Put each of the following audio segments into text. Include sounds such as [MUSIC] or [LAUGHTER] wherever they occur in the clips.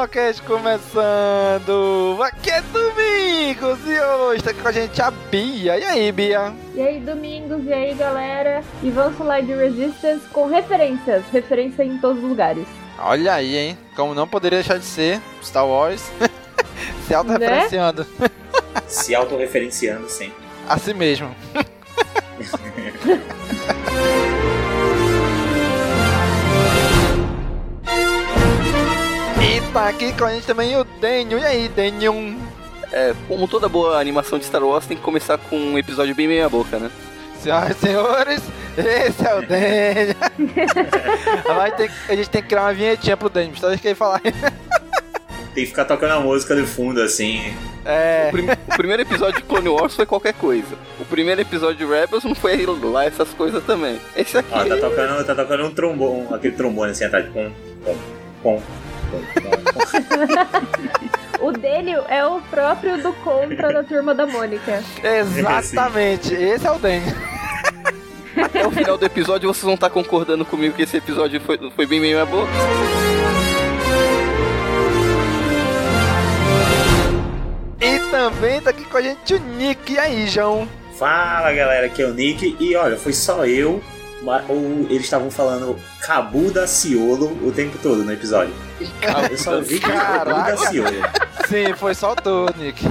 Caminocast começando! Aqui é Domingos e hoje tá aqui com a gente a Bia. E aí, Bia? E aí, Domingos, e aí, galera? E vamos falar de Resistance com referências. Referência em todos os lugares. Olha aí, hein? Como não poderia deixar de ser, Star Wars [LAUGHS] se autorreferenciando. Se autorreferenciando sempre. Assim mesmo. [LAUGHS] aqui com a gente também o Daniel. E aí, Daniel? É, como toda boa animação de Star Wars, tem que começar com um episódio bem meia boca, né? Senhoras e senhores, esse é o Daniel. [LAUGHS] Ter, a gente tem que criar uma vinhetinha pro Daniel, só deixa que ele falar. Tem que ficar tocando a música de fundo assim. É. O, prim- o primeiro episódio de Clone Wars foi qualquer coisa. O primeiro episódio de Rebels não foi lá essas coisas também. Esse aqui. Ó, tá tocando, tá tocando um trombone, aquele trombone assim pom, pom, pom, pom. [LAUGHS] O dele é o próprio do Contra da Turma da Mônica. Exatamente, esse é o Daniel. Até o final do episódio vocês vão estar concordando comigo que esse episódio foi, foi bem meia boca. E também tá aqui com a gente o Nick. E aí, João? Fala galera, aqui é o Nick. E olha, foi só eu. Ou eles estavam falando Cabu da Ciolo o tempo todo no episódio. Eu só ouvi Cabu da Ciolo. Sim, foi só tu, Nick.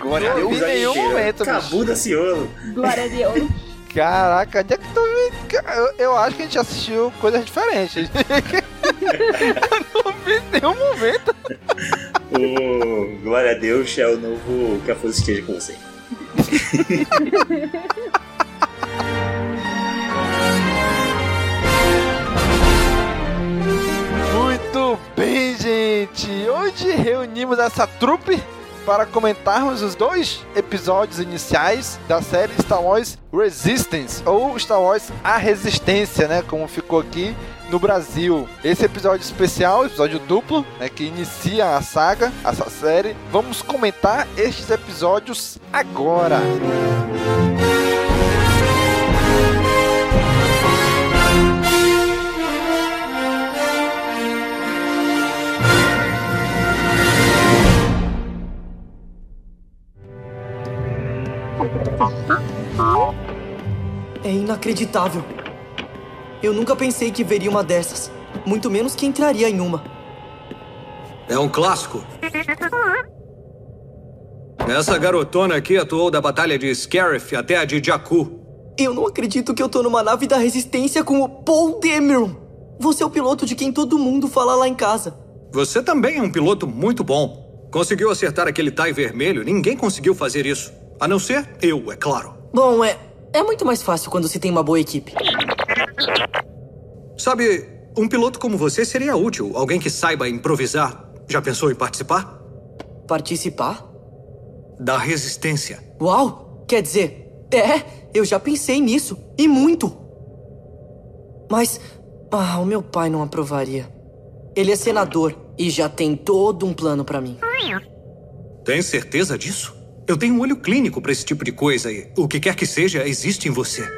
Glória Deus. vi nenhum momento, bicho. Cabu da Ciolo. Glória a Deus. Caraca, onde é que tu me... eu, eu acho que a gente assistiu coisas diferentes. [LAUGHS] eu não vi nenhum momento. O Glória a Deus é o novo Que a Força esteja com você. [LAUGHS] Muito bem, gente. Hoje reunimos essa trupe para comentarmos os dois episódios iniciais da série Star Wars Resistance ou Star Wars A Resistência, né, como ficou aqui no Brasil. Esse episódio especial, episódio duplo, né, que inicia a saga, essa série. Vamos comentar estes episódios agora. É inacreditável. Eu nunca pensei que veria uma dessas. Muito menos que entraria em uma. É um clássico. Essa garotona aqui atuou da Batalha de Scarif até a de Jakku. Eu não acredito que eu tô numa nave da resistência com o Paul Dameron. Você é o piloto de quem todo mundo fala lá em casa. Você também é um piloto muito bom. Conseguiu acertar aquele tie vermelho? Ninguém conseguiu fazer isso. A não ser eu, é claro. Bom, é. É muito mais fácil quando se tem uma boa equipe. Sabe, um piloto como você seria útil. Alguém que saiba improvisar. Já pensou em participar? Participar? da resistência. Uau! Quer dizer, é, eu já pensei nisso. E muito. Mas, ah, o meu pai não aprovaria. Ele é senador e já tem todo um plano pra mim. Tem certeza disso? Eu tenho um olho clínico pra esse tipo de coisa e o que quer que seja existe em você.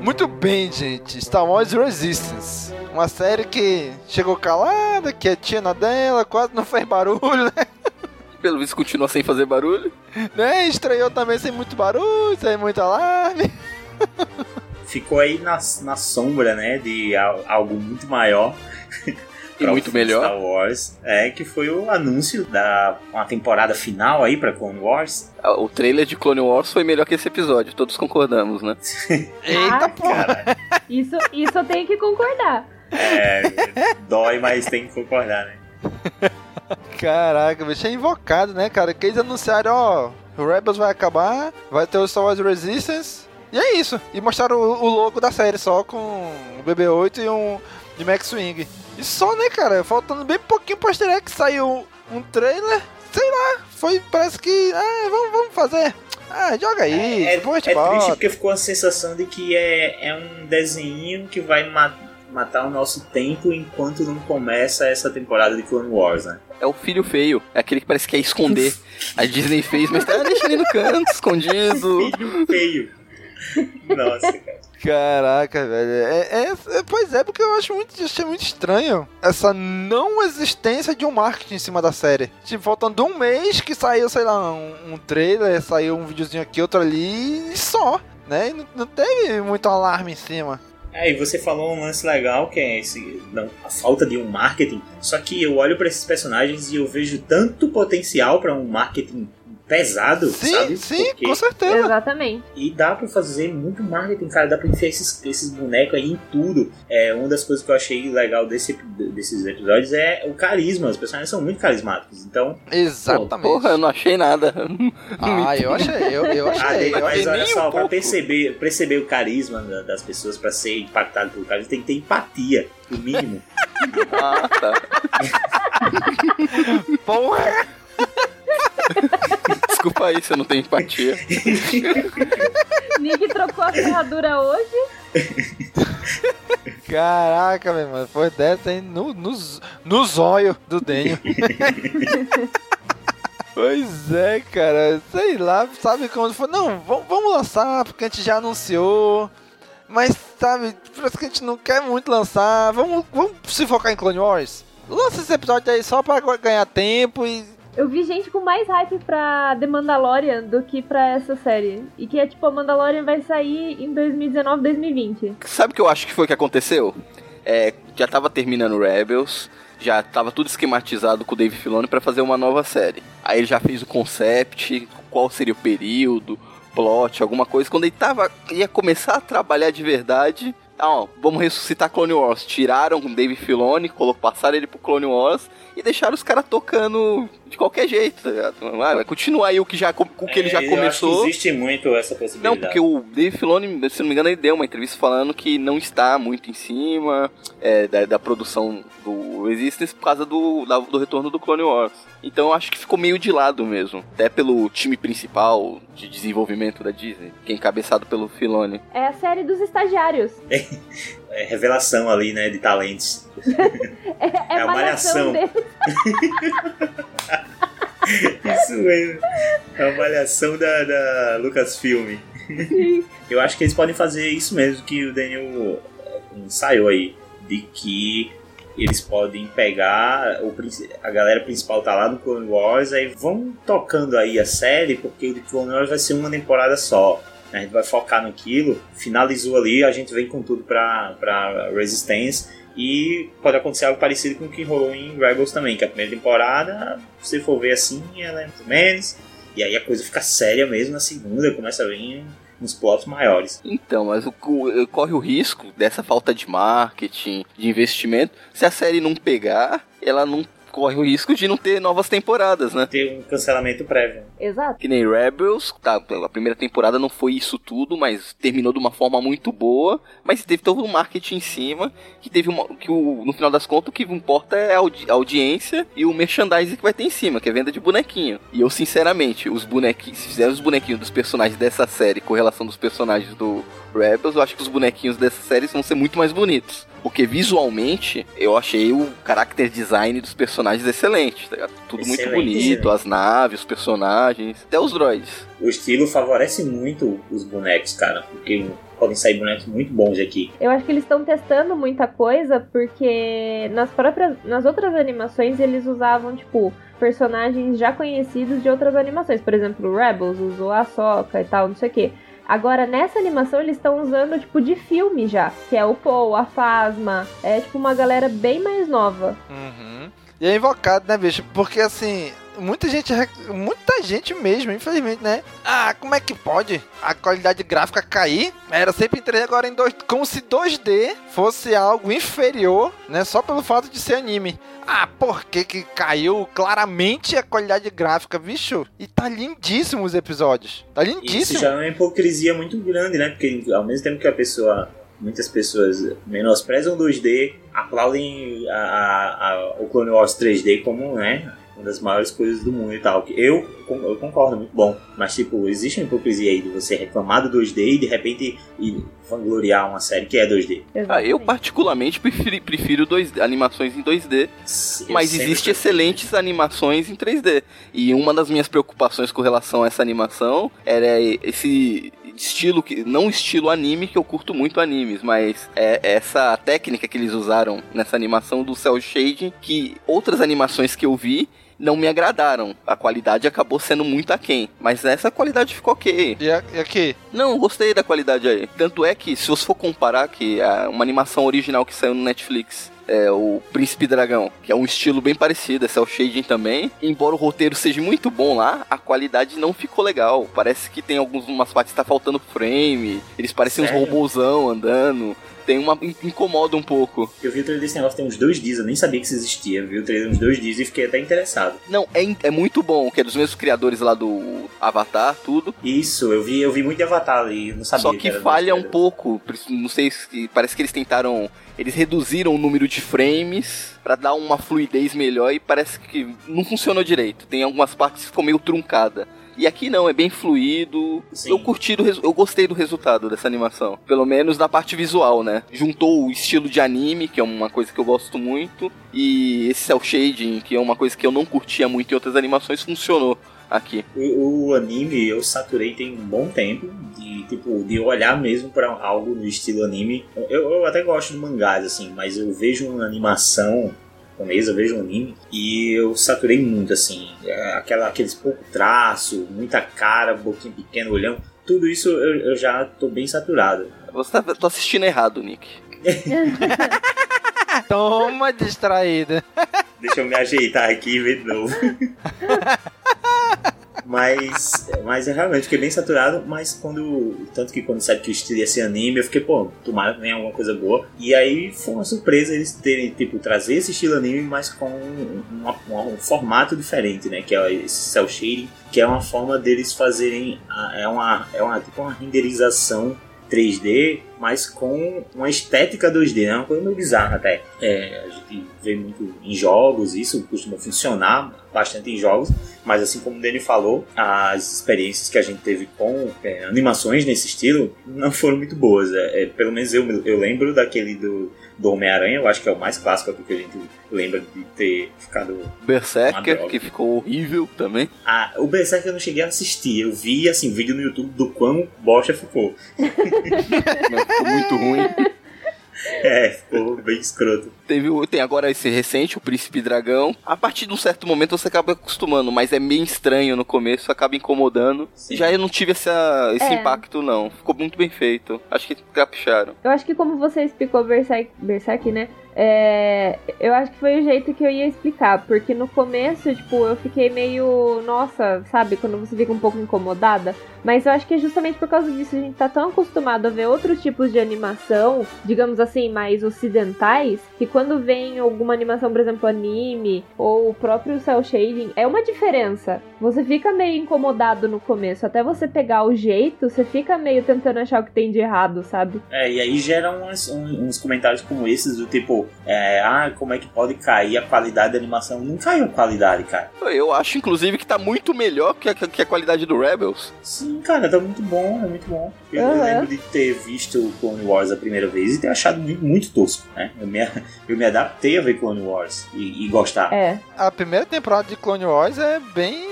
Muito bem, gente. Star Wars Resistance. Uma série que chegou calada, quietinha na dela, quase não fez barulho, né? [LAUGHS] Pelo visto continua sem fazer barulho. Né? Estreou também sem muito barulho, sem muito alarme. Ficou aí na, na sombra, né? De al- algo muito maior. [LAUGHS] E muito melhor. Star Wars. É, que foi o anúncio da uma temporada final aí pra Clone Wars. Ah, O trailer de Clone Wars foi melhor que esse episódio, todos concordamos, né? [LAUGHS] Eita porra! Isso, isso eu tenho que concordar. É, dói, mas tem que concordar, né? [LAUGHS] Caraca, bicho, é invocado, né, cara? Que eles anunciaram, ó, o Rebels vai acabar, vai ter o Star Wars Resistance, e é isso. E mostraram o, o logo da série só com o BB-8 e um de Max Swing. E só, né, cara? Faltando bem pouquinho pra estrear que saiu um trailer, sei lá, foi, parece que, ah, vamos, vamos fazer. Ah, joga aí, É, depois gente é triste porque ficou a sensação de que é, é um desenho que vai ma- matar o nosso tempo enquanto não começa essa temporada de Clone Wars, né? É o filho feio, é aquele que parece que quer esconder. [LAUGHS] A Disney fez, mas tá deixando ele no canto, escondido. Filho feio. Nossa, cara. Caraca, velho. É, é- é- pois é, porque eu acho muito, muito estranho essa não existência de um marketing em cima da série. Tipo, faltando um mês que saiu, sei lá, um, um trailer, saiu um videozinho aqui, outro ali e só, né? E não, não teve muito alarme em cima. É, e você falou um lance legal que é esse, não, a falta de um marketing. Só que eu olho pra esses personagens e eu vejo tanto potencial pra um marketing pesado, Sim, sabe? sim, Porque- com certeza. Exatamente. E dá pra fazer muito marketing, cara. Dá pra enfiar esses, esses bonecos aí em tudo. É, uma das coisas que eu achei legal desse, desses episódios é o carisma. Os personagens são muito carismáticos. Então, Exatamente. Porra, eu não achei nada. [LAUGHS] Ah, eu achei, eu, eu ah, achei. Eu mas olha só, um pra perceber, perceber o carisma da- das pessoas, pra ser impactado pelo carisma, tem que ter empatia, no mínimo. Ah, tá. Porra! [LAUGHS] Desculpa aí se eu não tenho empatia. [LAUGHS] Nick trocou a ferradura hoje. Caraca, meu irmão, foi dessa aí no, no, no zóio do Denho. [LAUGHS] pois é, cara, sei lá, sabe quando foi? Não, vamos, vamos lançar, porque a gente já anunciou. Mas, sabe, parece que a gente não quer muito lançar. Vamos, vamos se focar em Clone Wars? Lança esse episódio aí só pra ganhar tempo e. Eu vi gente com mais hype pra The Mandalorian do que pra essa série. E que é tipo, a Mandalorian vai sair em 2019, 2020. Sabe o que eu acho que foi que aconteceu? É, já tava terminando Rebels, já tava tudo esquematizado com o Dave Filoni pra fazer uma nova série. Aí ele já fez o concept, qual seria o período, plot, alguma coisa. Quando ele tava ia começar a trabalhar de verdade, ah, ó, vamos ressuscitar Clone Wars. Tiraram o Dave Filoni, passaram ele pro Clone Wars e deixaram os caras tocando de qualquer jeito, tá ligado? Ah, vai continuar aí o que, já, o que ele já É, começou. existe muito essa possibilidade. Não, porque o Dave Filoni, se não me engano, ele deu uma entrevista falando que não está muito em cima é, da, da produção do Resistance por causa do, da- do retorno do Clone Wars. Então eu acho que ficou meio de lado mesmo. Até pelo time principal de desenvolvimento da Disney, que é encabeçado pelo Filoni. É a série dos estagiários. É revelação ali, né, de talentos. [LAUGHS] É, É a a malhação. [LAUGHS] Isso mesmo. É uma malhação da, da Lucasfilm. Eu acho que eles podem fazer isso mesmo que o Daniel eh, ensaiou aí. De que eles podem pegar o, a galera principal tá lá no Clone Wars, aí vão tocando aí a série, porque o Clone Wars vai ser uma temporada só. A gente vai focar naquilo, finalizou ali, a gente vem com tudo pra, pra Resistance. E pode acontecer algo parecido com o que rolou em Rebels também, que a primeira temporada, se for ver assim, ela é muito menos. E aí a coisa fica séria mesmo na segunda, começa a vir uns plots maiores. Então, mas o, o- corre o risco dessa falta de marketing, de investimento, se a série não pegar, ela não corre o risco de não ter novas temporadas, né? Ter um cancelamento prévio. Exato. Que nem Rebels, tá, a primeira temporada não foi isso tudo, mas terminou de uma forma muito boa, mas teve todo um marketing em cima, que teve uma, que o, no final das contas o que importa é a, audi a audiência e o merchandising que vai ter em cima, que é venda de bonequinho. E eu, sinceramente, os bonequinhos, se fizer os bonequinhos dos personagens dessa série com relação dos personagens do Rebels, eu acho que os bonequinhos dessa série vão ser muito mais bonitos. Porque visualmente eu achei o character design dos personagens excelente, tá? Tudo excelente, muito bonito, excelente. as naves, os personagens, até os droids. O estilo favorece muito os bonecos, cara, porque podem sair bonecos muito bons aqui. Eu acho que eles estão testando muita coisa porque nas próprias nas outras animações eles usavam tipo personagens já conhecidos de outras animações, por exemplo, Rebels usou a Soca e tal, não sei o quê. Agora, nessa animação, eles estão usando, tipo, de filme já. Que é o Paul, a Fasma. É, tipo, uma galera bem mais nova. Uhum. E é invocado, né, bicho? Porque, assim, muita gente, muita gente mesmo, infelizmente, né? Ah, como é que pode a qualidade gráfica cair? Era sempre em 3 agora em 2, como se 2D fosse algo inferior, né? Só pelo fato de ser anime. Ah, por que que caiu claramente a qualidade gráfica, bicho? E tá lindíssimo os episódios. Tá lindíssimo. Isso já é uma hipocrisia muito grande, né? Porque ao mesmo tempo que a pessoa muitas pessoas menosprezam 2D, aplaudem a, a, a, o Clone Wars 3D como né, uma das maiores coisas do mundo e tal. Eu, eu concordo, muito bom. Mas, tipo, existe uma hipocrisia aí de você reclamar do 2D e de repente e vangloriar uma série que é 2D. Ah, eu particularmente prefiro, prefiro dois, animações em 2D, eu mas existe excelentes animações em 3D. E uma das minhas preocupações com relação a essa animação era esse estilo que não estilo anime que eu curto muito animes, mas é essa técnica que eles usaram nessa animação do cel shading que outras animações que eu vi não me agradaram. A qualidade acabou sendo muito aquém. Mas essa qualidade ficou ok. E, aqui? Não, gostei da qualidade aí. Tanto é que, se você for comparar, que é uma animação original que saiu no Netflix é, o Príncipe Dragão, que é um estilo bem parecido, é cel shading também. Embora o roteiro seja muito bom lá, a qualidade não ficou legal. Parece que tem algumas partes que tá faltando frame, eles parecem Sério? uns robôzão andando tem uma. incomoda um pouco. Eu vi o trailer desse negócio tem uns dois dias, eu nem sabia que isso existia. Eu vi o trailer uns dois dias e fiquei até interessado. Não, é, é muito bom, que é dos mesmos criadores lá do Avatar, tudo. Isso, eu vi, eu vi muito de Avatar ali, não sabia. Só que, que falha um pouco. Não sei se. Parece que eles tentaram. Eles reduziram o número de frames para dar uma fluidez melhor e parece que não funcionou direito. Tem algumas partes que ficou meio truncada. E aqui não, é bem fluido. Sim. Eu curti do eu gostei do resultado dessa animação. Pelo menos na parte visual, né? Juntou o estilo de anime, que é uma coisa que eu gosto muito, e esse cel shading, que é uma coisa que eu não curtia muito em outras animações, funcionou aqui. O, o, anime eu saturei tem um bom tempo de tipo de olhar mesmo para algo no estilo anime. Eu, eu até gosto de mangás assim, mas eu vejo uma animação japonesa, eu vejo um anime e eu saturei muito, assim. Aquela, aqueles pouco traço, muita cara, boquinha pequena, olhão. Tudo isso eu, eu já tô bem saturado. Você tá, tá assistindo errado, Nick. [LAUGHS] Toma distraída. Deixa eu me ajeitar aqui e ver de novo. [LAUGHS] Mas, mas eu realmente fiquei bem saturado, mas quando. Tanto que quando sabe que ia ser anime, eu fiquei, pô, tomara que venha alguma coisa boa. E aí foi uma surpresa eles terem, tipo, trazer esse estilo anime, mas com um, um, um formato diferente, né? Que é esse cel shading, que é uma forma deles fazerem. É uma, é uma, tipo uma renderização 3D, mas com uma estética 2D, é uma coisa meio bizarra até. É, a gente vê muito em jogos, isso costuma funcionar bastante em jogos, mas assim como o Danny falou, as experiências que a gente teve com é, animações nesse estilo não foram muito boas. É, é, pelo menos eu, eu lembro daquele do do Homem-Aranha, eu acho que é o mais clássico aqui que a gente lembra de ter ficado. Berserker, que ficou horrível também. Ah, o Berserker eu não cheguei a assistir. Eu vi, assim, vídeo no YouTube do quão bosta ficou. [LAUGHS] ficou muito ruim. [LAUGHS] É, ficou bem escroto. Teve, tem agora esse recente, o Príncipe Dragão. A partir de um certo momento você acaba acostumando, mas é meio estranho no começo, acaba incomodando. Sim. Já eu não tive essa, esse é. impacto, não. Ficou muito bem feito. Acho que capricharam. Eu acho que como você explicou Berserk, Berserk, né? É, eu acho que foi o jeito que eu ia explicar, porque no começo, tipo, eu fiquei meio, nossa, sabe, quando você fica um pouco incomodada, mas eu acho que é justamente por causa disso a gente tá tão acostumado a ver outros tipos de animação, digamos assim, mais ocidentais, que quando vem alguma animação, por exemplo, anime ou o próprio cel shading, é uma diferença. Você fica meio incomodado no começo, até você pegar o jeito, você fica meio tentando achar o que tem de errado, sabe? É, e aí geram uns, uns comentários como esses, do tipo, é, ah, como é que pode cair a qualidade da animação? Não caiu a qualidade, cara. Eu acho, inclusive, que tá muito melhor que a, que a qualidade do Rebels. Sim, cara, tá muito bom, é muito bom. Eu Uhum. lembro de ter visto o Clone Wars a primeira vez e ter achado muito, muito tosco, né? Eu me, [LAUGHS] eu me adaptei a ver Clone Wars e, e gostar. É. A primeira temporada de Clone Wars é bem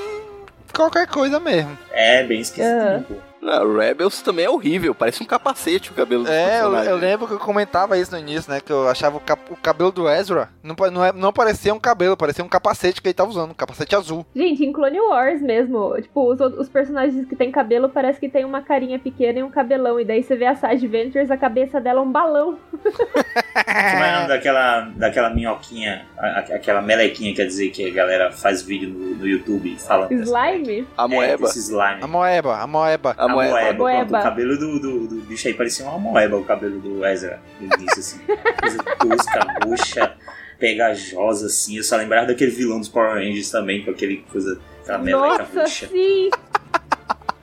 qualquer coisa mesmo. É, bem esquisito. pô. Não, Rebels também é horrível, parece um capacete o cabelo do É, eu, eu lembro que eu comentava isso no início, né? Que eu achava o, cap- o cabelo do Ezra não, não, é- não parecia um cabelo, parecia um capacete que ele tava usando, um capacete azul. Gente, em Clone Wars mesmo, tipo, os, os personagens que tem cabelo parece que tem uma carinha pequena e um cabelão. E daí você vê a Sage Ventures, a cabeça dela é um balão. Como é o nome [LAUGHS] daquela, daquela minhoquinha, a- a- aquela melequinha, quer dizer, que a galera faz vídeo no, no YouTube falando. Slime? A moeba. É, slime. A moeba, a moeba. A moeba. moeba. pronto, moeba. o cabelo do, do, do bicho aí parecia uma moeba, o cabelo do Ezra. No início, assim. Coisa tosca, roxa, pegajosa, assim. Eu só lembrava daquele vilão dos Power Rangers também, com aquele coisa, aquela meleca Nossa, roxa. sim!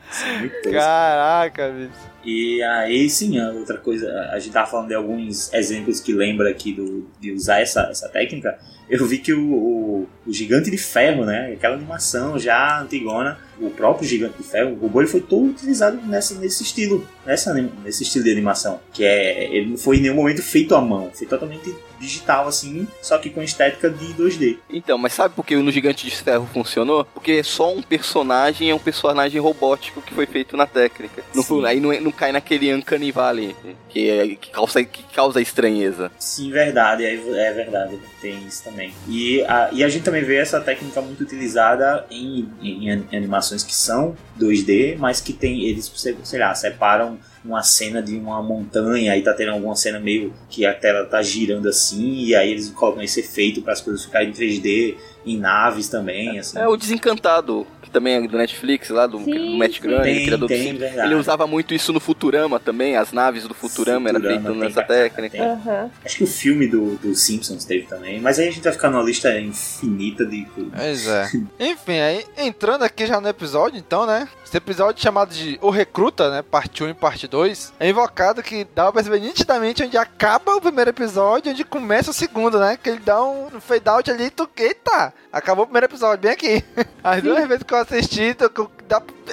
Assim, muito tosco. Caraca, bicho. E aí sim, a outra coisa, a gente tava falando de alguns exemplos que lembra aqui do, de usar essa, essa técnica. Eu vi que o, o, o Gigante de Ferro, né? Aquela animação já antigona, o próprio Gigante de Ferro, o robô ele foi todo utilizado nessa, nesse estilo, nessa, nesse estilo de animação. Que é. Ele não foi em nenhum momento feito à mão, foi totalmente digital assim, só que com estética de 2D. Então, mas sabe por que no Gigante de Ferro funcionou? Porque só um personagem é um personagem robótico que foi feito na técnica. Não, aí não, é- não cai naquele Uncanny Valley, que, é, que, causa, que causa estranheza. Sim, verdade, é, é verdade, tem isso também. E a, e a gente também vê essa técnica muito utilizada em, em an- animações que são 2D, mas que tem, eles, sei lá, separam uma cena de uma montanha, aí tá tendo alguma cena meio que a tela tá girando assim, e aí eles colocam esse efeito para as coisas ficarem em 3D, em naves também, assim. É o Desencantado, que também é do Netflix, lá do, Sim, do Matt sim. Groening, Tem, criador do tem, Simpsons. verdade. Ele usava muito isso no Futurama também, as naves do Futurama, Futurama feito tem nessa técnica. tem. Aham. Acho que o filme do, do Simpsons teve também, mas aí a gente vai ficar numa lista infinita de coisas. Pois é. [LAUGHS] Enfim, aí entrando aqui já no episódio, então, né? Esse episódio chamado de O Recruta, né? Parte 1 e parte 2, é invocado que dá pra perceber nitidamente onde acaba o primeiro episódio e onde começa o segundo, né? Que ele dá um fade out ali e tu. Eita! Acabou o primeiro episódio, bem aqui. As duas vezes que eu assisti,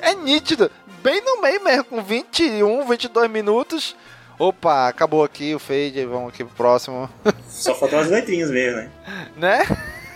é nítido. Bem no meio mesmo, com 21, 22 minutos. Opa, acabou aqui o fade, vamos aqui pro próximo. Só faltam as letrinhas mesmo, né? né?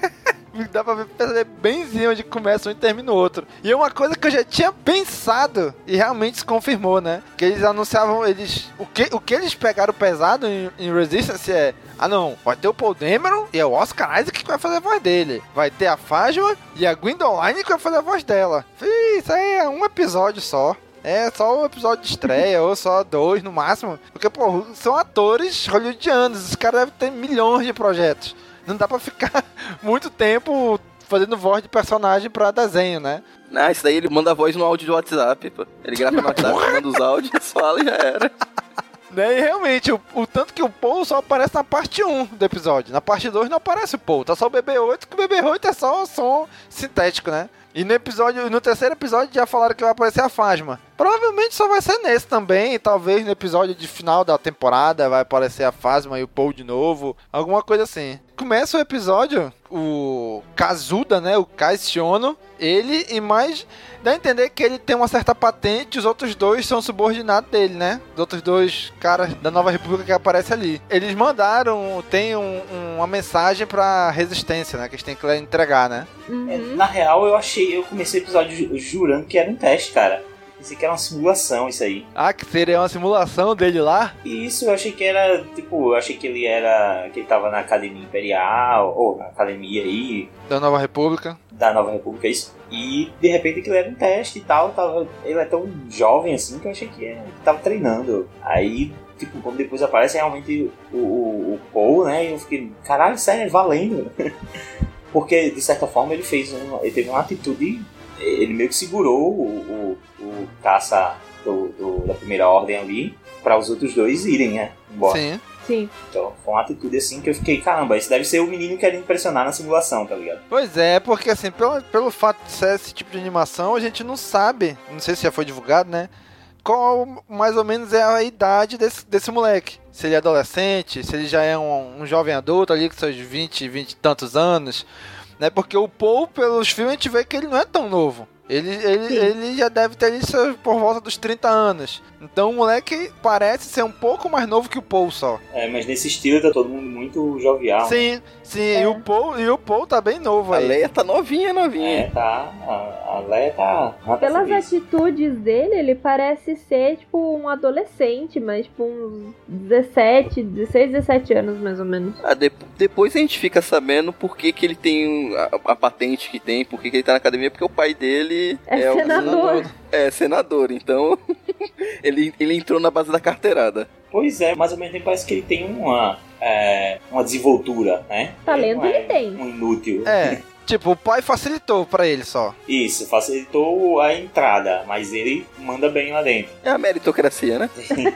[LAUGHS] Dá pra ver- perceber benzinho onde começa um e termina o outro. E é uma coisa que eu já tinha pensado e realmente se confirmou, né? Que eles anunciavam, eles. O que, o que eles pegaram pesado em, em Resistance é. Ah não, vai ter o Paul Dameron e é o Oscar Isaac que vai fazer a voz dele. Vai ter a Fajma e a Gwendoline que vai fazer a voz dela. Fih, Isso aí é um episódio só. É só um episódio de estreia, [LAUGHS] ou só dois no máximo. Porque, pô, são atores hollywoodianos. Os caras devem ter milhões de projetos. Não dá pra ficar [LAUGHS] muito tempo fazendo voz de personagem pra desenho, né? Ah, isso daí ele manda a voz no áudio do WhatsApp, pô. Ele grava no [LAUGHS] WhatsApp, manda os áudios, fala e já era. Né, E realmente, o, o tanto que o Paul só aparece na parte 1 do episódio. Na parte 2 não aparece o Paul, tá só o BB-8, que o BB-8 é só som sintético, né? E no episódio, no terceiro episódio já falaram que vai aparecer a Fasma. Provavelmente só vai ser nesse também, e talvez no episódio de final da temporada vai aparecer a Fasma e o Paul de novo, alguma coisa assim. Começa o episódio, o Kazuda, né, o Kaishono, ele e mais dá a entender que ele tem uma certa patente, os outros dois são subordinados dele, né? Os outros dois caras da Nova República que aparecem ali. Eles mandaram, tem um- uma mensagem pra resistência, né? Que eles têm que entregar, né? Uhum. É, na real, eu achei, eu comecei o episódio ju- jurando que era um teste, cara. Pensei que era uma simulação isso aí. Ah, que seria uma simulação dele lá? Isso, eu achei que era, tipo, eu achei que ele era. que ele tava na Academia Imperial, ou na academia aí. Da Nova República. Da Nova República, isso. E de repente aquilo era um teste e tal. Tava, ele é tão jovem assim que eu achei que ele tava treinando. Aí tipo, quando depois aparece realmente o, o, o Paul, né? E eu fiquei, caralho, sério, é valendo. [LAUGHS] Porque, de certa forma, ele fez um, ele teve uma atitude. Ele meio que segurou o, o, o caça do, do, da primeira ordem ali para os outros dois irem, né? Embora. Sim. Sim. Então, foi uma atitude assim que eu fiquei, caramba, isso deve ser o menino querendo impressionar na simulação, tá ligado? Pois é, porque assim, pelo, pelo fato de ser esse tipo de animação, a gente não sabe, não sei se já foi divulgado, né? Qual mais ou menos é a idade desse, desse moleque. Se ele é adolescente, se ele já é um, um jovem adulto ali com seus 20, 20 e tantos anos. Né? Porque o Paul, pelos filmes, a gente vê que ele não é tão novo. Ele, ele, ele já deve ter seus- por volta dos 30 anos. Então o moleque parece ser um pouco mais novo que o Paul só. É, mas nesse estilo tá todo mundo muito jovial. né? Sim, sim, e, o Paul, e o Paul tá bem novo A aí. Leia tá novinha, novinha. É, tá. A, a Leia tá. ela Pelas atitudes dele, ele parece ser, tipo, um adolescente, mas, tipo, uns 17, 16, 17 anos, mais ou menos. Ah, de- depois a gente fica sabendo por que, que ele tem a, a patente que tem, por que, que ele tá na academia, porque o pai dele É o senador. É, senador, então [LAUGHS] ele, ele entrou na base da carteirada. Pois é, mas ao mesmo tempo parece que ele tem uma, é, uma desenvoltura, né? Talento não é ele tem. Um inútil. É, [LAUGHS] tipo, o pai facilitou pra ele só. Isso, facilitou a entrada, mas ele manda bem lá dentro. É a meritocracia, né?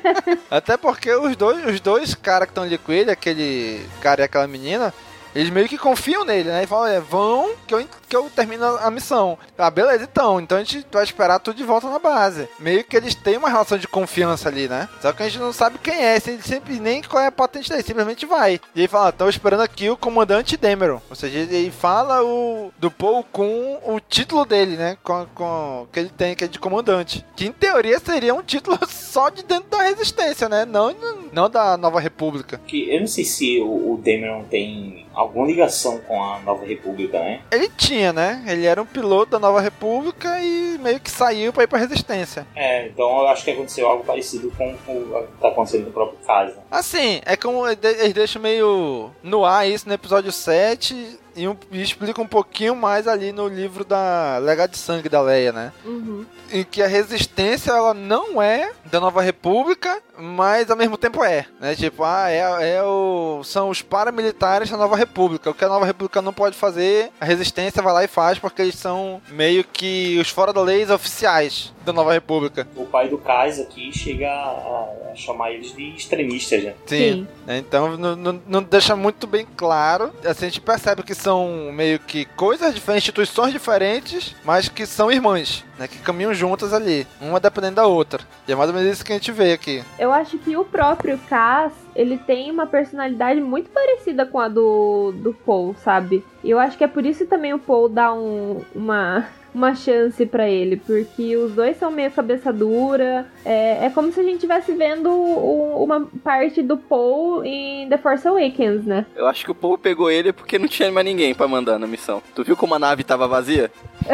[LAUGHS] Até porque os dois, os dois caras que estão ali com ele, aquele cara e aquela menina, eles meio que confiam nele, né? E falam, é, vão que eu, que eu termino a missão. Ah, beleza, então. Então a gente vai esperar tudo de volta na base. Meio que eles têm uma relação de confiança ali, né? Só que a gente não sabe quem é, sempre nem qual é a patente dele, simplesmente vai. E ele fala, tô esperando aqui o comandante Demeron. Ou seja, ele fala o do Paul com o título dele, né? Com, com que ele tem, que é de comandante. Que em teoria seria um título [LAUGHS] só de dentro da resistência, né? Não, não da Nova República. Que eu não sei se o, o Dameron tem alguma ligação com a Nova República, né? Ele tinha, né? Ele era um piloto da Nova República e meio que saiu pra ir pra resistência. É, então eu acho que aconteceu algo parecido com, com o que tá acontecendo no próprio caso. Assim, é como eles deixam meio no ar isso no episódio 7 e, um, e explica um pouquinho mais ali no livro da Legado de Sangue da Leia, né? Uhum. Em que a resistência ela não é da Nova República, mas ao mesmo tempo é, né? Tipo, ah, é, é o, são os paramilitares da Nova República. O que a Nova República não pode fazer, a resistência vai lá e faz, porque eles são meio que os fora da lei oficiais da Nova República. O pai do Kais aqui chega a, a chamar eles de extremistas, né? Sim. Então não, não, não deixa muito bem claro. Assim, a gente percebe que são meio que coisas diferentes, instituições diferentes, mas que são irmãs, né? Que caminham juntas ali, uma dependendo da outra. E é mais ou menos isso que a gente vê aqui. Eu acho que o próprio Cass, ele tem uma personalidade muito parecida com a do, do Paul, sabe? E eu acho que é por isso também o Paul dá um, uma, uma chance pra ele, porque os dois são meio cabeça dura. É, é como se a gente estivesse vendo o- uma parte do Paul em The Force Awakens, né? Eu acho que o povo pegou ele porque não tinha mais ninguém pra mandar na missão. Tu viu como a nave tava vazia? [LAUGHS]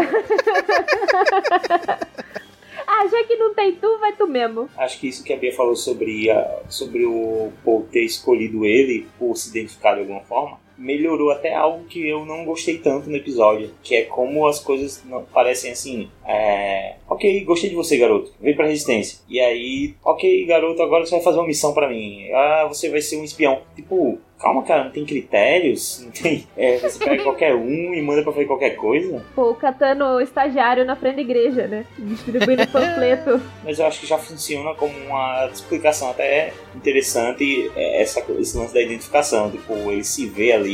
Ah, já que não tem tu, vai tu mesmo. Acho que isso que a Bia falou sobre, a, sobre o Paul ter escolhido ele por se identificar de alguma forma, melhorou até algo que eu não gostei tanto no episódio, que é como as coisas não parecem assim, é, ok, gostei de você, garoto, vem pra resistência. E aí, ok, garoto, agora você vai fazer uma missão pra mim. Ah, você vai ser um espião. Tipo, calma, cara, não tem critérios, [LAUGHS] não tem. é, você pega qualquer um e manda pra fazer qualquer coisa. Pô, catando o estagiário na frente da igreja, né? Distribuindo [LAUGHS] panfleto. Mas eu acho que já funciona como uma explicação até interessante é, essa, esse lance da identificação. Tipo, ele se vê ali,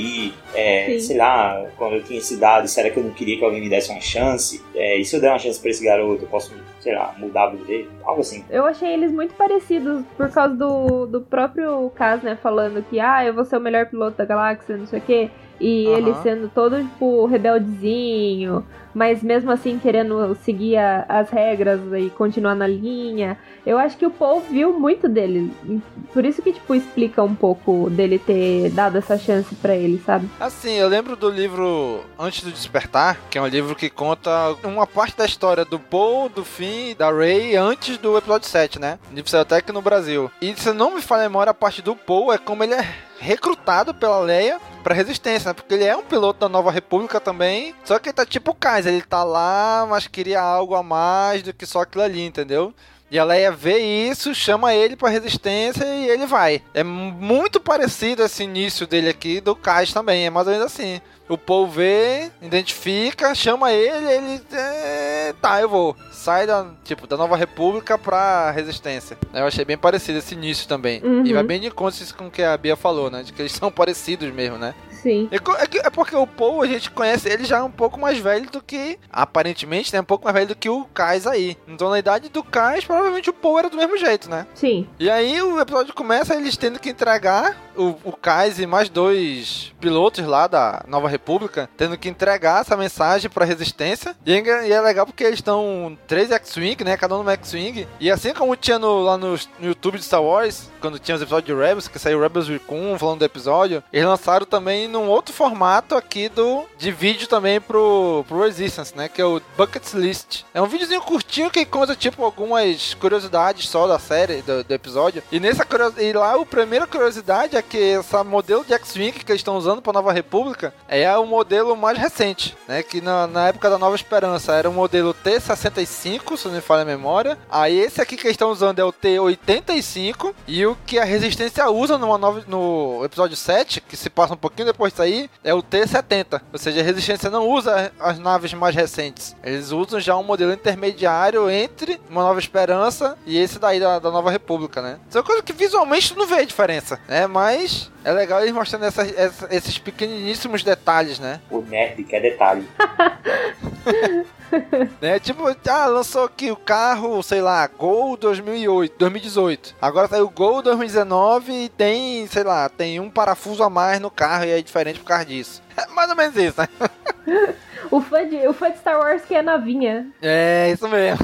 é, Sim. sei lá, quando eu tinha essa idade, será que eu não queria que alguém me desse uma chance? É, e se eu der uma chance pra esse garoto, eu posso, sei lá, mudar a vida dele? Algo assim. Eu achei eles muito parecidos por causa do, do próprio Cas, né? Falando que, ah, eu vou ser o melhor piloto da galáxia, não sei o quê. E ele sendo todo, tipo, rebeldezinho, mas mesmo assim querendo seguir a- as regras e continuar na linha. Eu acho que o Paul viu muito dele. Por isso que, tipo, explica um pouco dele ter dado essa chance pra ele, sabe? Assim, eu lembro do livro Antes do Despertar, que é um livro que conta uma parte da história do Paul, do Finn da Rey antes do episódio 7, né? Livro até aqui no Brasil. E se não me falha a memória, a parte do Paul é como ele é recrutado pela Leia pra resistência, né? Porque ele é um piloto da Nova República também. Só que ele tá tipo o Kaiser, ele tá lá, mas queria algo a mais do que só aquilo ali, entendeu? E a Leia vê isso, chama ele pra resistência e ele vai. É muito parecido esse início dele aqui do Kais também, é mais ou menos assim. O Paul vê, identifica, chama ele, ele. é, tá, eu vou. Sai da, tipo, da Nova República pra Resistência. Eu achei bem parecido esse início também. Uhum. E vai bem de conta com o que a Bia falou, né? De que eles [LAUGHS] são parecidos mesmo, né? Sim. É, é é porque o Paul, a gente conhece ele já um pouco mais velho do que. Aparentemente, né? Um pouco mais velho do que o Kais aí. Então, na idade do Kais, provavelmente o Paul era do mesmo jeito, né? Sim. E aí o episódio começa eles tendo que entregar o, o Kais e mais dois pilotos lá da Nova República, tendo que entregar essa mensagem pra resistência. E é, e é legal porque eles estão três X-Wing, né? Cada um no X-Wing. E assim como tinha no- lá no, no YouTube de Star Wars, quando tinha os episódios de Rebels, que saiu Rebels Recon falando do episódio, eles lançaram também num outro formato aqui do de vídeo também pro, pro Resistance, né? Que é o Bucket List. É um videozinho curtinho que conta, tipo, algumas curiosidades só da série, do, do episódio. E nessa e lá a primeira curiosidade é que essa modelo de X-Wing que eles estão usando pra Nova República é o modelo mais recente, né? Que na, na época da Nova Esperança era o modelo T-65, se não me falha a memória. Aí esse aqui que eles estão usando é o T-85 e o que a Resistência usa numa nova, no episódio 7, que se passa um pouquinho depois disso aí, é o T-70. Ou seja, a Resistência não usa as naves mais recentes. Eles usam já um modelo intermediário entre uma Nova Esperança e esse daí da, da Nova República, né? Isso é uma coisa que visualmente tu não vê a diferença, né? Mas é legal eles mostrando essas- essa- esses pequeniníssimos detalhes, né? O nerd quer detalhe. [LAUGHS] né? [LAUGHS] Tipo, ah, lançou aqui o carro, sei lá, Gol 2008, 2018. Agora saiu o Gol 2019 e tem, sei lá, tem um parafuso a mais no carro e é diferente por causa disso. [LAUGHS] É mais ou menos isso, né? [LAUGHS] O fã de, o fã de Star Wars que é novinha. É, isso mesmo.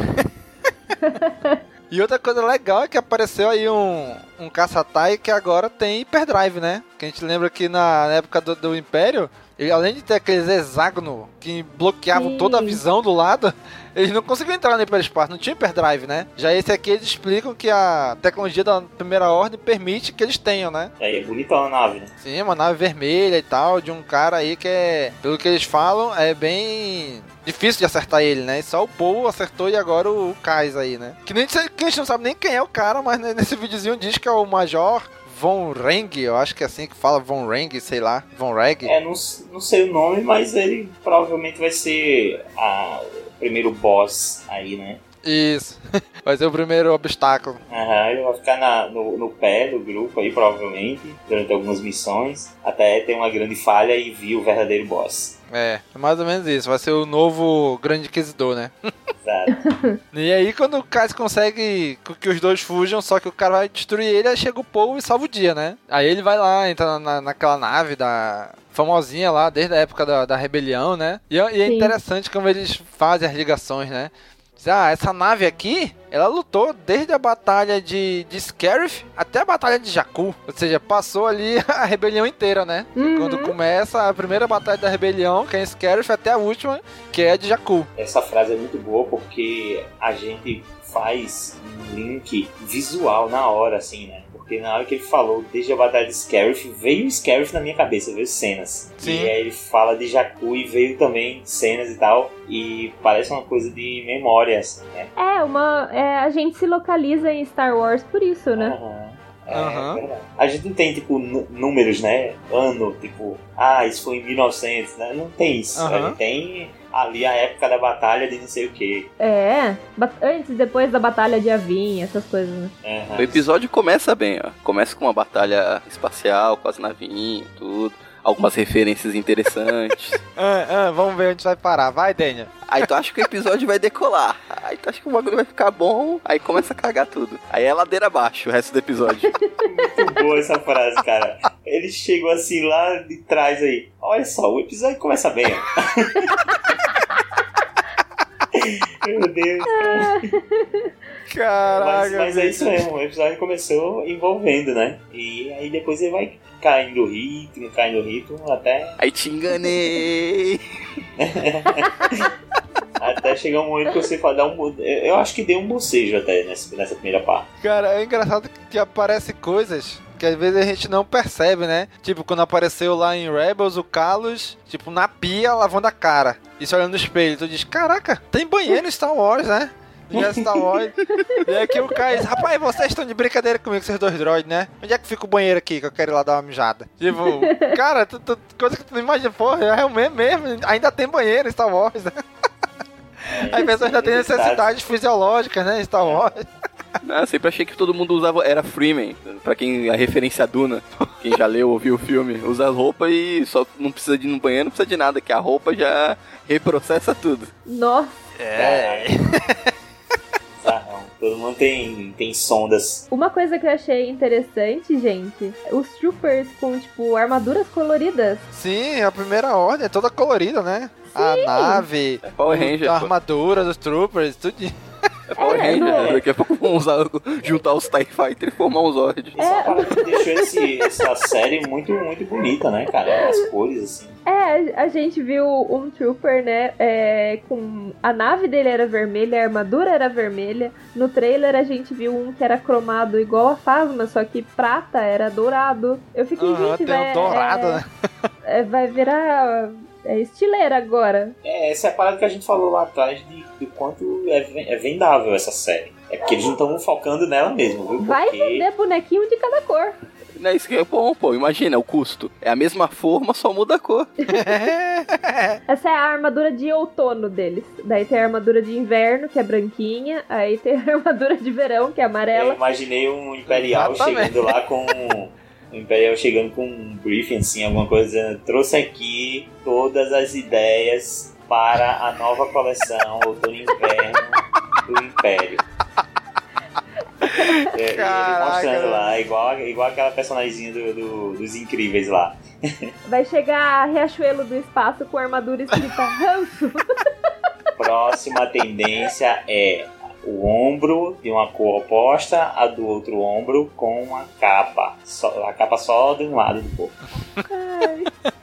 E outra coisa legal é que apareceu aí um, um caça-tai que agora tem hyperdrive, né? Que a gente lembra que na época do, do Império, ele, além de ter aqueles hexágonos que bloqueavam Sim. toda a visão do lado, eles não conseguiam entrar no hiperespaço, não tinha hyperdrive, né? Já esse aqui eles explicam que a tecnologia da primeira ordem permite que eles tenham, né? Aí é bonitão a nave, né? Sim, uma nave vermelha e tal, de um cara aí que é, pelo que eles falam, é bem difícil de acertar ele, né? E só o Paul acertou e agora o Kais aí, né? Que, nem, que a gente não sabe nem quem é o cara, mas nesse videozinho diz que é o Major Von Reng, eu acho que é assim que fala, Von Reng, sei lá, Von Reg. É, não, não sei o nome, mas ele provavelmente vai ser a, o primeiro boss aí, né? Isso, [LAUGHS] vai ser o primeiro obstáculo. Aham, ele vai ficar na- no, no pé do grupo aí, provavelmente, durante algumas missões, até ter uma grande falha e vir o verdadeiro boss. É, é mais ou menos isso, vai ser o novo Grande Inquisidor, né? Exato. [LAUGHS] E aí quando o Kais consegue que os dois fujam, só que o cara vai destruir ele, aí chega o Paul e salva o dia, né? Aí ele vai lá, entra na, naquela nave da famosinha lá, desde a época da, da rebelião, né? E, é- e é Sim. interessante como eles fazem as ligações, né? Diz, Ah, essa nave aqui, ela lutou desde a batalha de, de Scarif até a batalha de Jakku. Ou seja, passou ali [LAUGHS] a rebelião inteira, né? Uhum. Quando começa a primeira batalha da rebelião, que é em Scarif, até a última, que é a de Jakku. Essa frase é muito boa porque a gente faz um link visual na hora, assim, né? Porque na hora que ele falou desde a batalha de Scarif, veio o Scarif na minha cabeça, veio cenas. Sim. E aí ele fala de Jakku e veio também cenas e tal. E parece uma coisa de memória, assim, né? É, uma. é, a gente se localiza em Star Wars por isso, né? Aham. É, Aham. verdade. A gente não tem, tipo, nú- números, né? Ano, tipo, ah, isso foi em 1900, né? Não tem isso. A Aham. gente tem ali a época da batalha de não sei o que. É. Antes, depois da Batalha de Avin, essas coisas, né? O episódio começa bem, ó. Começa com uma batalha espacial, com as navinhas, tudo. Algumas referências interessantes. Ah, [LAUGHS] ah, vamos ver onde vai parar. Vai, Daniel. Aí tu acha que o episódio vai decolar. Aí tu acha que o bagulho vai ficar bom. Aí começa a cagar tudo. Aí é ladeira abaixo o resto do episódio. [LAUGHS] Muito boa essa frase, cara. Ele chegou assim lá de trás aí. Olha só, o episódio começa bem. [LAUGHS] Meu Deus. Caraca. Mas, mas é isso mesmo, o episódio começou envolvendo, né? E aí depois ele vai caindo o ritmo, caindo o ritmo, até. Aí te enganei! [LAUGHS] até chegar um momento que você fala, dar um. Eu acho que deu um bocejo até nessa, nessa primeira parte. Cara, é engraçado que aparecem coisas que às vezes a gente não percebe, né? Tipo, quando apareceu lá em Rebels o Carlos, tipo, na pia lavando a cara. E se olhando no espelho, tu diz, caraca, tem banheiro em Star Wars, né? Já [LAUGHS] Star Wars. e aqui o Kai diz, rapaz, vocês estão de brincadeira comigo, vocês dois droids, né? Onde é que fica o banheiro aqui que eu quero ir lá dar uma mijada? Tipo, [LAUGHS] cara, tu, tu, coisa que tu não imagina, porra, é realmente mesmo, ainda tem banheiro em Star Wars, né? [LAUGHS] As pessoas ainda têm necessidades fisiológicas, né, em Star Wars. Ah, sempre achei que todo mundo usava. Era Freeman. Pra quem a referência a Duna. Quem já leu ou viu o filme. Usa roupa e só não precisa de ir no banheiro, não precisa de nada, que a roupa já reprocessa tudo. Nossa. É. Todo mundo tem, tem sondas. Uma coisa que eu achei interessante, gente, os troopers com, tipo, armaduras coloridas. Sim, a primeira ordem é toda colorida, né? Sim. A nave, é Power Ranger, a armadura dos troopers, tudo. É Power é, Ranger, é. daqui a pouco vão usar, juntar os TIE Fighter e formar um Zord. É. Essa parte deixou esse, essa série muito, muito bonita, né, cara? As cores, assim. É, a gente viu um Trooper, né, é, com... A nave dele era vermelha, a armadura era vermelha. No trailer a gente viu um que era cromado igual a Phasma, só que prata era dourado. Eu fiquei, uhum, gente, vai... dourado, é, né? É, vai virar é estileira agora. É, essa é a parada que a gente falou lá atrás de, de quanto é, é vendável essa série. É porque eles não estão focando nela mesmo, viu? Porque... Vai vender bonequinho de cada cor. Não é isso que é bom, pô. Imagina o custo. É a mesma forma, só muda a cor. [LAUGHS] [LAUGHS] Essa é a armadura de outono deles. Daí tem a armadura de inverno, que é branquinha. Aí tem a [LAUGHS] armadura de verão, que é amarela. Eu imaginei um Imperial Exatamente. chegando lá com o Imperial chegando com um briefing, assim, alguma coisa dizendo, trouxe aqui todas as ideias para a nova coleção outono e inverno do Império. [LAUGHS] É, ele mostrando lá, igual, igual aquela personagemzinha do, do, dos incríveis lá. [LAUGHS] Vai chegar a Riachuelo do Espaço com armadura escrita [LAUGHS] ranço. Próxima tendência é o ombro de uma cor oposta a do outro ombro com uma capa. A capa só de um lado do corpo.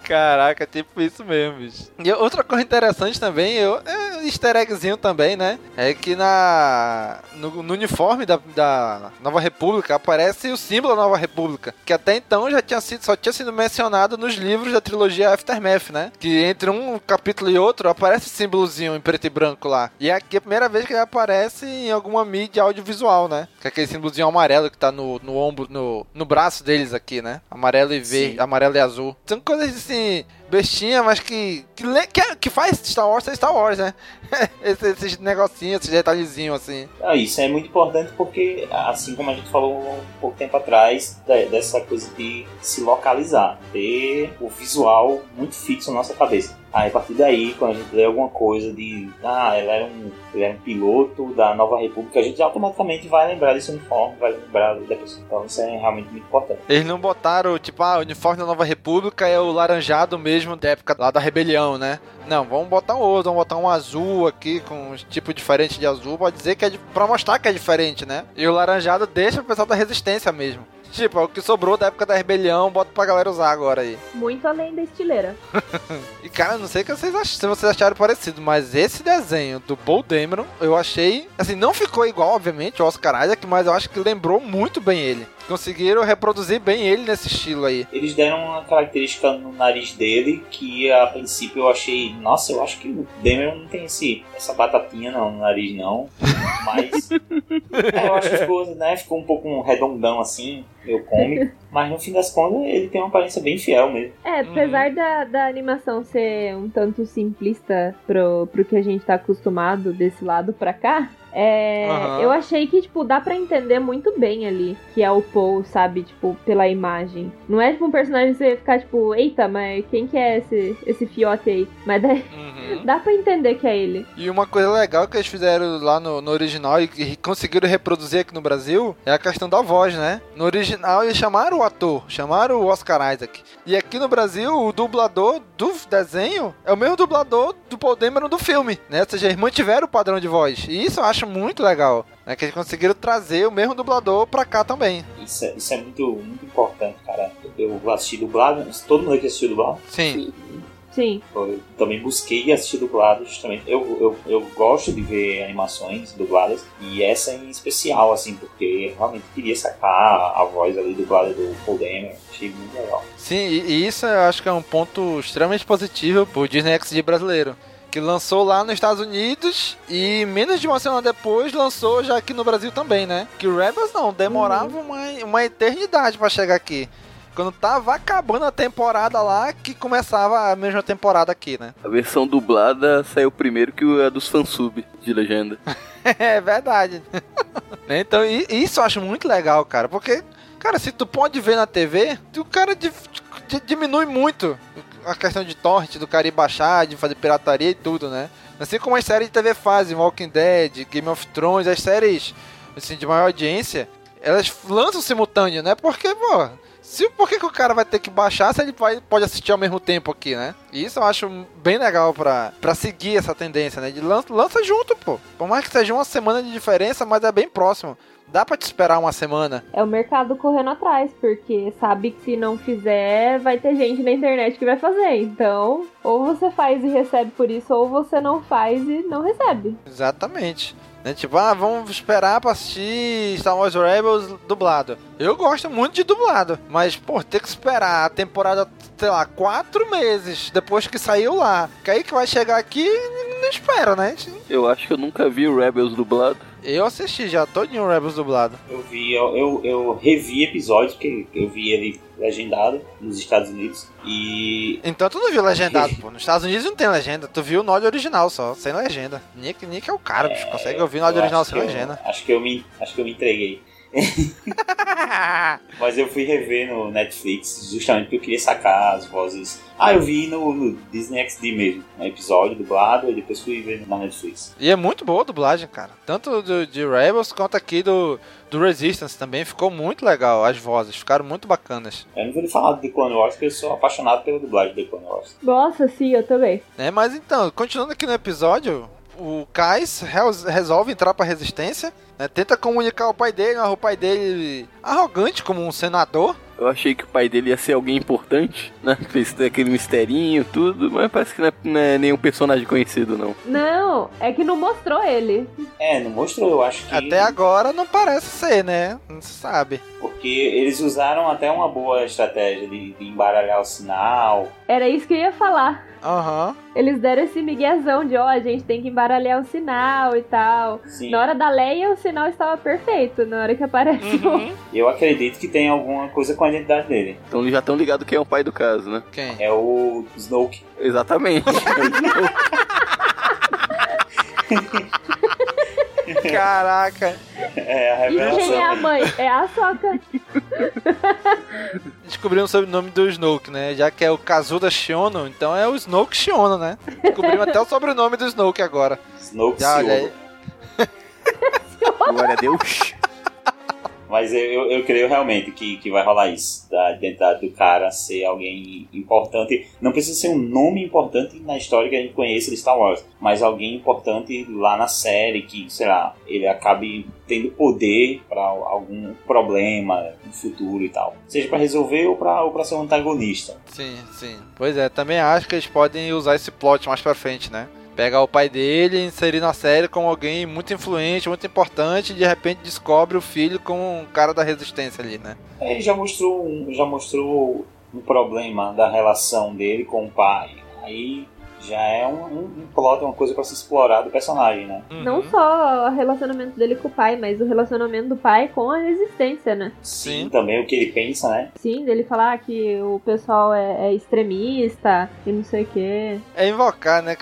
Caraca, tipo isso mesmo, bicho. E outra coisa interessante também, eu, é um easter eggzinho também, né? É que na no, no, uniforme da, da Nova República aparece o símbolo da Nova República, que até então já tinha sido, só tinha sido mencionado nos livros da trilogia Aftermath, né? Que entre um capítulo e outro aparece o símbolozinho em preto e branco lá. E aqui é a primeira vez que ele aparece em alguma mídia audiovisual, né? Que é aquele símbolozinho amarelo que tá no, no ombro, no, no braço deles aqui, né? Amarelo e verde, amarelo e azul. São coisas assim, bestinha, mas que, que, que, que faz Star Wars ser Star Wars, né? [LAUGHS] esses, esses negocinhos, esses detalhezinhos assim. Ah, isso é muito importante porque, assim como a gente falou um pouco tempo atrás, dessa coisa de se localizar, ter o visual muito fixo na nossa cabeça. Aí a partir daí, quando a gente lê alguma coisa de ah, ele era um, ele era um piloto da Nova República, a gente automaticamente vai lembrar desse uniforme, vai lembrar da pessoa. Então isso é realmente muito importante. Eles não botaram, tipo, ah, o uniforme da Nova República é o laranjado mesmo da época lá da rebelião, né? Não, vamos botar um outro, vamos botar um azul aqui com um tipo diferente de azul, pode dizer que é de, pra mostrar que é diferente, né? E o laranjado deixa o pessoal da resistência mesmo. Tipo, é o que sobrou da época da rebelião, bota pra galera usar agora aí. Muito além da estileira. [LAUGHS] e cara, não sei que vocês ach... se vocês acharam parecido, mas esse desenho do Paul Dameron, eu achei. Assim, não ficou igual, obviamente, ao Oscar Isaac, mas eu acho que lembrou muito bem ele conseguiram reproduzir bem ele nesse estilo aí. Eles deram uma característica no nariz dele que a princípio eu achei, nossa, eu acho que o Demer não tem esse, essa batatinha não, no nariz não, mas [LAUGHS] é, eu acho que ficou, né, ficou um pouco redondão assim, meio cômico, mas no fim das contas ele tem uma aparência bem fiel mesmo. É, apesar uhum. da, da animação ser um tanto simplista pro, pro que a gente tá acostumado desse lado pra cá, É, Aham. Eu achei que, tipo, dá pra entender muito bem ali que é o Paul, sabe? Tipo, pela imagem. Não é, tipo, um personagem que você ficar, tipo, eita, mas quem que é esse, esse fiote aí? Mas daí Uhum. [LAUGHS] dá pra entender que é ele. E uma coisa legal que eles fizeram lá no, no original e que conseguiram reproduzir aqui no Brasil é a questão da voz, né? No original eles chamaram o ator, chamaram o Oscar Isaac. E aqui no Brasil o dublador do desenho é o mesmo dublador do Paul Dameron do filme, né? Ou seja, eles mantiveram o padrão de voz. E isso eu acho muito legal, né? Que eles conseguiram trazer o mesmo dublador pra cá também. Isso é, isso é muito, muito importante, cara. Eu vou assistir dublado. Todo mundo aqui assistiu dublado? Sim. Sim. Eu também busquei assistir dublado, justamente. Eu, eu, eu gosto de ver animações dubladas, e essa em especial, assim, porque eu realmente queria sacar a voz ali dublada do Paul Dameron. Achei muito legal. Sim, e, e isso eu acho que é um ponto extremamente positivo pro Disney XD brasileiro. Que lançou lá nos Estados Unidos e menos de uma semana depois lançou já aqui no Brasil também, né? Que o Rebels não, demorava uma, uma eternidade pra chegar aqui. Quando tava acabando a temporada lá, que começava a mesma temporada aqui, né? A versão dublada saiu primeiro que a dos fansub de legenda. [LAUGHS] é verdade. [LAUGHS] então, isso eu acho muito legal, cara. Porque, cara, se tu pode ver na TV, o cara di- di- diminui muito a questão de torrent, do cara ir baixar, de fazer pirataria e tudo, né? Assim como as séries de TV fazem, Walking Dead, Game of Thrones, as séries assim, de maior audiência, elas lançam simultâneo, né? Porque, pô, se, por que, que o cara vai ter que baixar se ele vai, pode assistir ao mesmo tempo aqui, né? E isso eu acho bem legal pra, pra seguir essa tendência, né? De lança, lança junto, pô. Por mais que seja uma semana de diferença, mas é bem próximo. Dá pra te esperar uma semana. É o mercado correndo atrás, porque sabe que se não fizer, vai ter gente na internet que vai fazer. Então, ou você faz e recebe por isso, ou você não faz e não recebe. Exatamente. Né? Tipo, ah, vamos esperar pra assistir Star Wars Rebels dublado. Eu gosto muito de dublado, mas, pô, ter que esperar a temporada, sei lá, quatro meses depois que saiu lá. Que aí que vai chegar aqui, não espera, né? Eu acho que eu nunca vi o Rebels dublado. Eu assisti já todinho o Rebels dublado. Eu vi, eu, eu, eu revi episódios, porque eu vi ele legendado nos Estados Unidos. E. Então tu não viu legendado, [LAUGHS] pô. Nos Estados Unidos não tem legenda. Tu viu no áudio original só, sem legenda. Nick, Nick é o cara, bicho. Consegue ouvir no áudio original sem eu- legenda. acho que eu me, acho que eu me entreguei. [LAUGHS] Mas eu fui rever no Netflix justamente porque eu queria sacar as vozes. Ah, eu vi no, no Disney XD mesmo, um episódio dublado, e depois fui ver na Netflix. E é muito boa a dublagem, cara. Tanto do, de Rebels quanto aqui do, do Resistance também. Ficou muito legal. As vozes ficaram muito bacanas. Eu não vou lhe falar de The Clone Wars, porque eu sou apaixonado pela dublagem de The Clone Wars. Nossa, sim, eu também. É, mas então, continuando aqui no episódio, o Kais res- resolve entrar pra resistência, né, tenta comunicar o pai dele, mas o pai dele arrogante como um senador. Eu achei que o pai dele ia ser alguém importante, né? Fez aquele misterinho, tudo, mas parece que não é, não é nenhum personagem conhecido, não. Não, é que não mostrou ele. É, não mostrou, eu acho que. Até agora não parece ser, né? Não se sabe. Porque eles usaram até uma boa estratégia de, de embaralhar o sinal. Era isso que eu ia falar. Aham. Eles deram esse miguezão de, ó, a gente tem que embaralhar o sinal e tal. Sim. Na hora da Leia, o sinal estava perfeito. Na hora que aparece o... [LAUGHS] Eu acredito que tem alguma coisa com a identidade dele. Então eles já estão ligados quem é o pai do caso, né? Quem? É o Snoke. Exatamente. [LAUGHS] [LAUGHS] [LAUGHS] Caraca. É a E quem é a mãe? É a Soca. [LAUGHS] Descobriram o sobrenome do Snoke, né? Já que é o Kazuda Shiono, então é o Snoke Shiono, né? Descobriram até o sobrenome do Snoke agora. Snoke Já, aí. [LAUGHS] Glória a Deus. Mas eu, eu, eu creio realmente que, que vai rolar isso. Da identidade do cara ser alguém importante. Não precisa ser um nome importante na história que a gente conhece de Star Wars. Mas alguém importante lá na série que, sei lá, ele acabe tendo poder para algum problema no futuro e tal. Seja para resolver ou para ou pra ser um antagonista. Sim, sim. Pois é, também acho que eles podem usar esse plot mais pra frente, né? Pegar o pai dele e inserir na série como alguém muito influente, muito importante, e de repente descobre o filho como um cara da resistência ali, né? É, Ele já mostrou, já mostrou um problema da relação dele com o pai. Aí já é um, um, um plot, uma coisa para se explorar do personagem, né? Não só o relacionamento dele com o pai, mas o relacionamento do pai com a resistência, né? Sim. Também o que ele pensa, né? Sim, dele falar que o pessoal é, é extremista e não sei o quê. É invocar, né?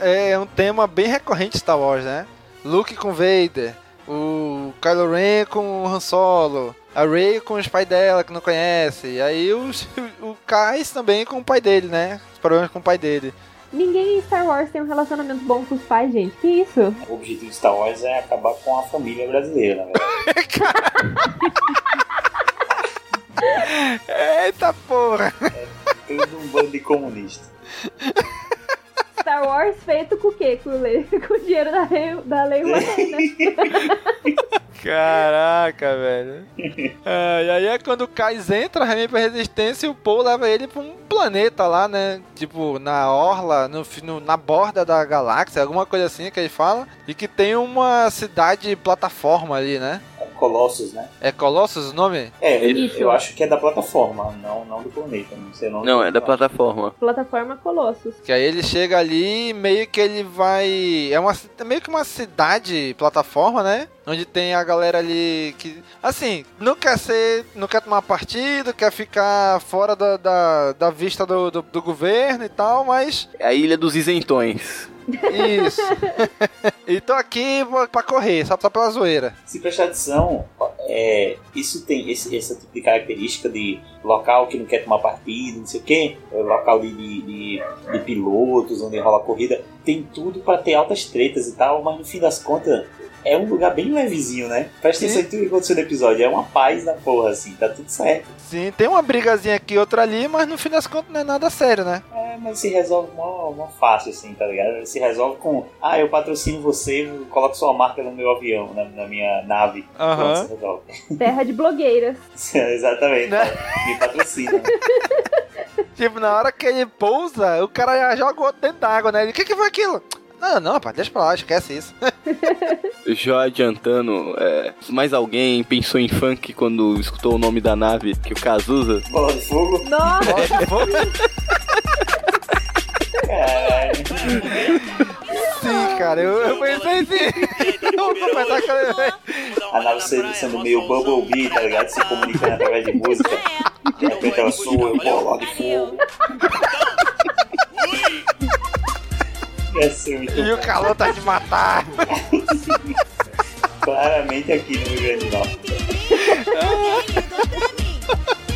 É um tema bem recorrente de Star Wars, né? Luke com Vader, o Kylo Ren com o Han Solo, a Rey com os pais dela que não conhece, e aí os, [LAUGHS] o Kais também com o pai dele, né? Os problemas com o pai dele. Ninguém em Star Wars tem um relacionamento bom com os pais, gente. Que isso? O objetivo de Star Wars é acabar com a família brasileira, na [LAUGHS] verdade. Eita porra! É tudo um bando de comunista. Star Wars feito com o quê? Com o, [LAUGHS] com o dinheiro da lei, da lei [LAUGHS] Rouanet, né? Caraca, velho. Ah, e aí é quando o Kais entra realmente pra resistência e o Paul leva ele pra um planeta lá, né? Tipo, na orla, no, no, na borda da galáxia, alguma coisa assim que ele fala. E que tem uma cidade plataforma ali, né? Colossus, né? É Colossus o nome? É, Isso. eu acho que é da plataforma, não, não do planeta. Não sei o nome. Não, é da plataforma. Plataforma Colossus. Que aí ele chega ali meio que ele vai. É uma, meio que uma cidade plataforma, né? Onde tem a galera ali que, assim, não quer ser, não quer tomar partido, quer ficar fora da, da, da vista do, do, do governo e tal, mas. É a ilha dos isentões. Isso. [LAUGHS] e tô aqui pra correr, só, só pela zoeira. Se prestar atenção, é, isso tem esse, esse tipo de característica de local que não quer tomar partido, não sei o quê, local de, de, de, de pilotos, onde rola corrida, tem tudo para ter altas tretas e tal, mas no fim das contas é um lugar bem levezinho, né? Presta atenção em tudo que aconteceu no episódio. É uma paz na porra, assim, tá tudo certo. Sim, tem uma brigazinha aqui, outra ali, mas no fim das contas não é nada sério, né? É, mas se resolve mó, mó fácil, assim, tá ligado? Se resolve com, ah, eu patrocino você, coloco sua marca no meu avião, na, na minha nave. Aham. Uhum. [LAUGHS] Terra de blogueiras. Exatamente. Né? Me patrocina. [LAUGHS] tipo, na hora que ele pousa, o cara já joga o outro dentro d'água, né? Ele, o que, que foi aquilo? Não, não, rapaz, deixa pra lá, esquece isso. [LAUGHS] Já adiantando, é, mais alguém pensou em funk quando escutou o nome da nave que o Cazuza? Bola de fogo? Nossa! Bola de fogo? Caralho. Sim, cara, eu, eu pensei assim. [LAUGHS] eu vou confessar que eu... A nave sendo, sendo meio Bumblebee, tá ligado? Se comunicando através de música. De repente ela sua, eu bola de fogo. [LAUGHS] E o calor tá de matar. Claramente aqui no Rio Grande do Norte.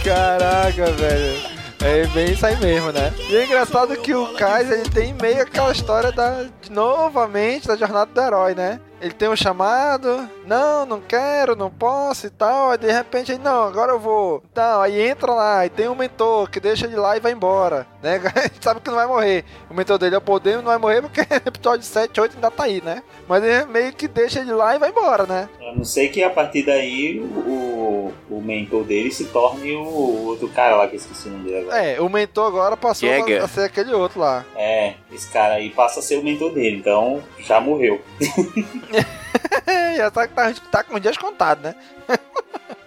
Caraca, velho. É bem isso aí mesmo, né? E é engraçado que o Kais, ele tem meio aquela história da, novamente da jornada do herói, né? Ele tem um chamado, não, não quero, não posso e tal. Aí de repente ele, não, agora eu vou. Então, aí entra lá e tem um mentor que deixa ele lá e vai embora, né? [LAUGHS] A gente sabe que não vai morrer. O mentor dele é o poder, não vai morrer porque [LAUGHS] episódio 7, 8 ainda tá aí, né? Mas ele meio que deixa ele lá e vai embora, né? A não sei que a partir daí o, o mentor dele se torne o outro cara lá que eu esqueci o nome dele agora. É, o mentor agora passou Jäger. a ser aquele outro lá. É, esse cara aí passa a ser o mentor dele, então já morreu. [LAUGHS] [LAUGHS] Já tá, tá, tá com dias contados, né? [LAUGHS]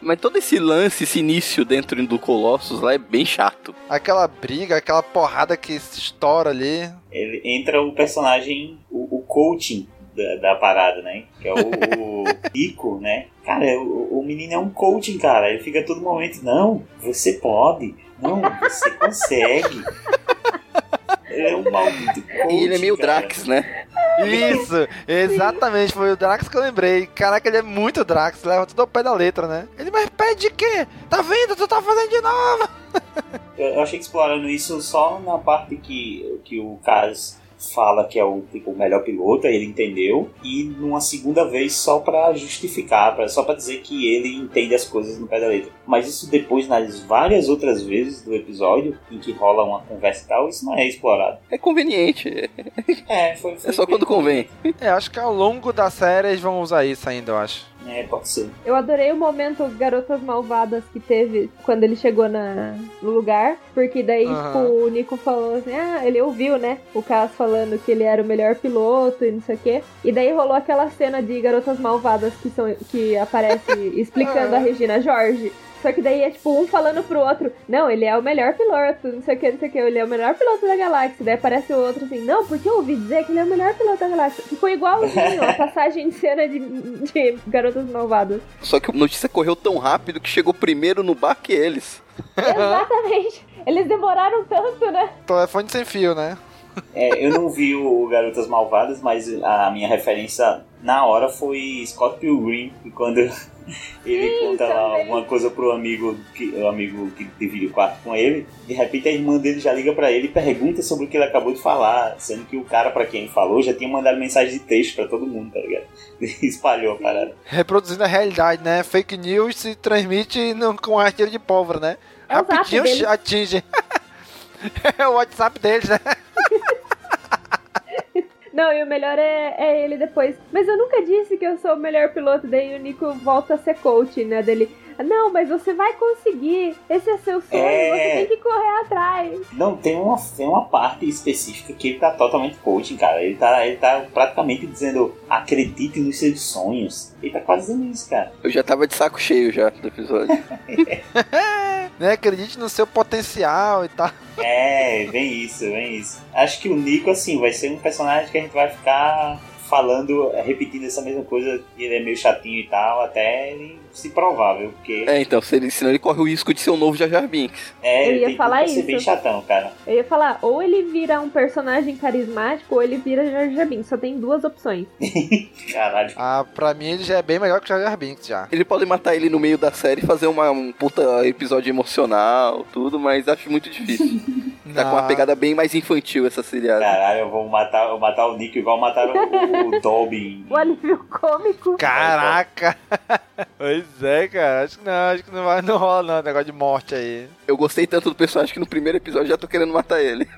Mas todo esse lance, esse início dentro do Colossus lá é bem chato. Aquela briga, aquela porrada que se estoura ali. Ele entra o personagem, o, o coaching da, da, parada, né? Que é o, o [LAUGHS] Ico, né? Cara, o, o menino é um coaching, cara. Ele fica a todo momento, não, você pode, não, você consegue. Ele é um maldito coach, E ele é meio cara. Drax, né? Isso, exatamente, foi o Drax que eu lembrei. Caraca, ele é muito Drax, leva tudo ao pé da letra, né? Ele, mas pede de quê? Tá vendo? Tu tá fazendo de novo! Eu achei que exploraram isso só na parte que, que o Kaz fala que é o, tipo, o melhor piloto, aí ele entendeu, e numa segunda vez só pra justificar, pra, só pra dizer que ele entende as coisas no pé da letra. Mas isso depois, nas várias outras vezes do episódio, em que rola uma conversa e tal, isso não é explorado. É conveniente. É, foi, foi É só quando convém. É, acho que ao longo da série eles vão usar isso ainda, eu acho. É, pode ser. Eu adorei o momento Garotas Malvadas que teve quando ele chegou na, no lugar. Porque daí, Aham. tipo, o Nico falou assim: ah, ele ouviu, né? O Cass falando que ele era o melhor piloto e não sei o quê. E daí rolou aquela cena de Garotas Malvadas que, são, que aparece [LAUGHS] explicando a Regina Jorge. Só que daí é tipo um falando pro outro, não, ele é o melhor piloto, não sei o que, não sei o que, ele é o melhor piloto da galáxia. Daí aparece o outro assim, não, porque eu ouvi dizer que ele é o melhor piloto da galáxia. Ficou igualzinho a [LAUGHS] passagem de cena de, de Garotas Malvadas. Só que a notícia correu tão rápido que chegou primeiro no bar que eles. Exatamente. [LAUGHS] Eles demoraram tanto, né? Telefone sem fio, né? É, eu não vi o Garotas Malvadas, mas a minha referência na hora foi Scott Pilgrim, quando [LAUGHS] ele Sim, conta lá alguma coisa pro amigo que o amigo que divide o quarto com ele, de repente a irmã dele já liga para ele e pergunta sobre o que ele acabou de falar, sendo que o cara para quem ele falou já tinha mandado mensagem de texto para todo mundo, tá ligado? [LAUGHS] Espalhou a parada. Reproduzindo a realidade, né? Fake news se transmite no, com artilharia de pólvora, né? É Rapidinho atinge. [LAUGHS] é o WhatsApp deles, né? Não, e o melhor é, é ele depois. Mas eu nunca disse que eu sou o melhor piloto, daí o Nico volta a ser coach, né? Dele. Não, mas você vai conseguir. Esse é seu sonho, é... você tem que correr atrás. Não, tem uma, tem uma parte específica que ele tá totalmente coaching, cara. Ele tá, ele tá praticamente dizendo: acredite nos seus sonhos. Ele tá quase dizendo isso, cara. Eu já tava de saco cheio já do episódio. [LAUGHS] [LAUGHS] né? Acredite no seu potencial e tal. É, vem isso, vem isso. Acho que o Nico, assim, vai ser um personagem que a gente vai ficar falando, repetindo essa mesma coisa, ele é meio chatinho e tal, até ele se provar, viu? Porque... É, então, se ele, senão ele corre o risco de ser um novo Jar Jar Binks. É, eu ia falar isso. bem chatão, cara. Eu ia falar, ou ele vira um personagem carismático, ou ele vira Jar Jar Binks. Só tem duas opções. [LAUGHS] Caralho. Ah, pra mim ele já é bem melhor que o Jar Jar Binks, já. Ele pode matar ele no meio da série e fazer uma, um puta episódio emocional, tudo, mas acho muito difícil. [LAUGHS] tá com uma pegada bem mais infantil essa seriada. Caralho, eu vou matar, eu matar o Nick igual mataram o, o Dobby. [LAUGHS] O alívio cômico. Caraca! Pois é, cara. Acho que não, acho que não, vai, não rola não, negócio de morte aí. Eu gostei tanto do personagem que no primeiro episódio já tô querendo matar ele. [LAUGHS]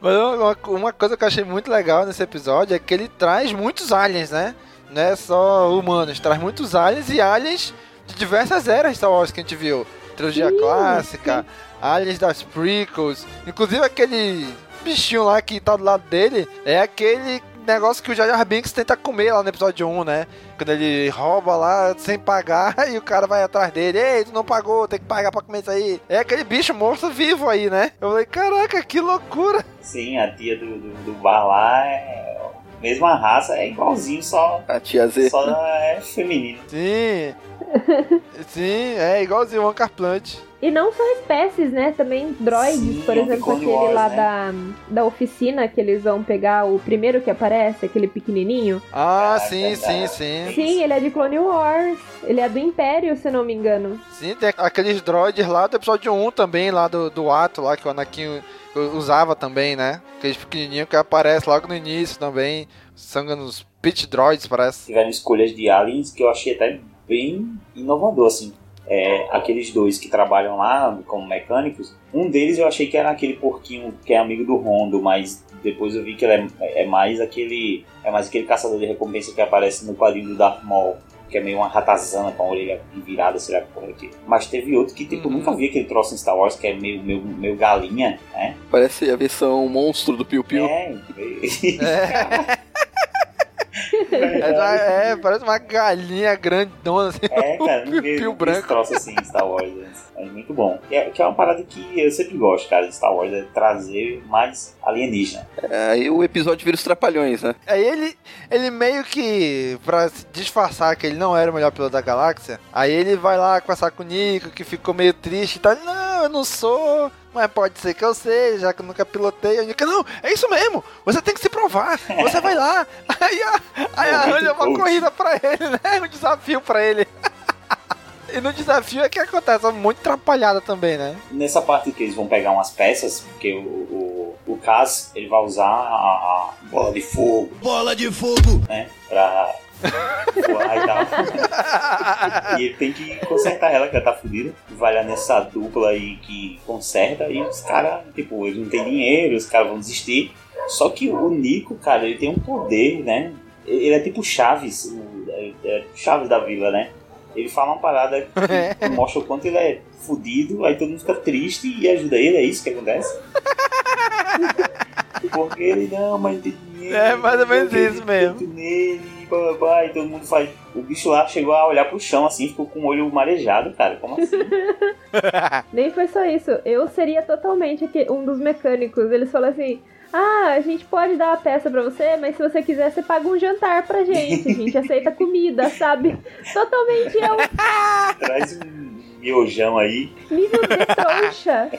Mas uma, uma, coisa que eu achei muito legal nesse episódio é que ele traz muitos aliens, né? Não é só humanos, traz muitos aliens e aliens de diversas eras Star Wars que a gente viu. Trilogia sim, clássica, aliens das prequels, inclusive aquele bichinho lá que tá do lado dele é aquele negócio que o Jar Jar Binks tenta comer lá no episódio 1, né? Quando ele rouba lá sem pagar [LAUGHS] e o cara vai atrás dele. Ei, tu não pagou, tem que pagar pra comer isso aí. É aquele bicho monstro vivo aí, né? Eu falei, caraca, que loucura. Sim, a tia do, do, do bar lá é mesma raça, é igualzinho, só. A tia Z. Só é feminino. Sim. [LAUGHS] Sim, é igualzinho o Ancar Plant. E não só espécies, né? Também droids, Sim, por exemplo, aquele Wars, lá né? da, da oficina que eles vão pegar o primeiro que aparece, aquele pequenininho. Ah, ah sim, sim, sim. Sim, ele é de Clone Wars. Ele é do Império, se não me engano. Sim, tem aqueles droids lá do episódio 1 também, lá do, do ato, lá que o Anakin usava também, né? Aqueles pequenininhos que aparecem logo no início também. São nos Pit Droids, parece. Tiveram escolhas de aliens que eu achei até bem inovador, assim é, aqueles dois que trabalham lá como mecânicos, um deles eu achei que era aquele porquinho que é amigo do Rondo, mas depois eu vi que ele é, é mais aquele é mais aquele caçador de recompensa que aparece no quadrinho do Darth Maul que é meio uma ratazana com a orelha virada, será que porra aqui. Mas teve outro que tipo, uhum. nunca vi aquele troço em Star Wars, que é meio, meio, meio galinha, né? Parece a versão monstro do Piu Piu. É, [LAUGHS] é. É, é, parece uma galinha grandona, assim. É, cara, não vi, pio branco. troço assim em Star Wars. É muito bom. É, que é uma parada que eu sempre gosto, cara, de Star Wars, é trazer mais alienígena. É, aí o episódio vira os trapalhões, né? Aí ele, ele meio que, pra disfarçar que ele não era o melhor piloto da galáxia, aí ele vai lá conversar com o Nico, que ficou meio triste e tal. Não, eu não sou, mas pode ser que eu seja, já que eu nunca pilotei. Eu digo, não, é isso mesmo, você tem que se provar, você vai lá. [LAUGHS] Aí, aí arranja uma corrida pra ele, né? Um desafio pra ele. [LAUGHS] E no desafio é que acontece, é muito atrapalhada também, né? Nessa parte que eles vão pegar umas peças, porque o, o, o Kaz, ele vai usar a, a bola de fogo. Bola de fogo! Né? Pra voar e e ele tem que consertar ela, que ela tá fodida. Vai lá nessa dupla aí que conserta e os caras, tipo, eles não têm dinheiro, os caras vão desistir. Só que o Nico, cara, ele tem um poder, né? Ele é tipo Chaves, o, é, é Chaves da vila, né? Ele fala uma parada que [LAUGHS] mostra o quanto ele é fudido, aí todo mundo fica triste e ajuda ele, é isso que acontece? [LAUGHS] Porque ele não, mas tem dinheiro. É mais ou menos isso mesmo. Nele, blá, e todo mundo faz. O bicho lá chegou a olhar pro chão assim, ficou com o olho marejado, cara. Como assim? [LAUGHS] Nem foi só isso. Eu seria totalmente um dos mecânicos. Eles falam assim. Ah, a gente pode dar a peça pra você, mas se você quiser, você paga um jantar pra gente. A gente [LAUGHS] aceita comida, sabe? Totalmente eu. Traz um miojão aí. Nível de [LAUGHS] trouxa.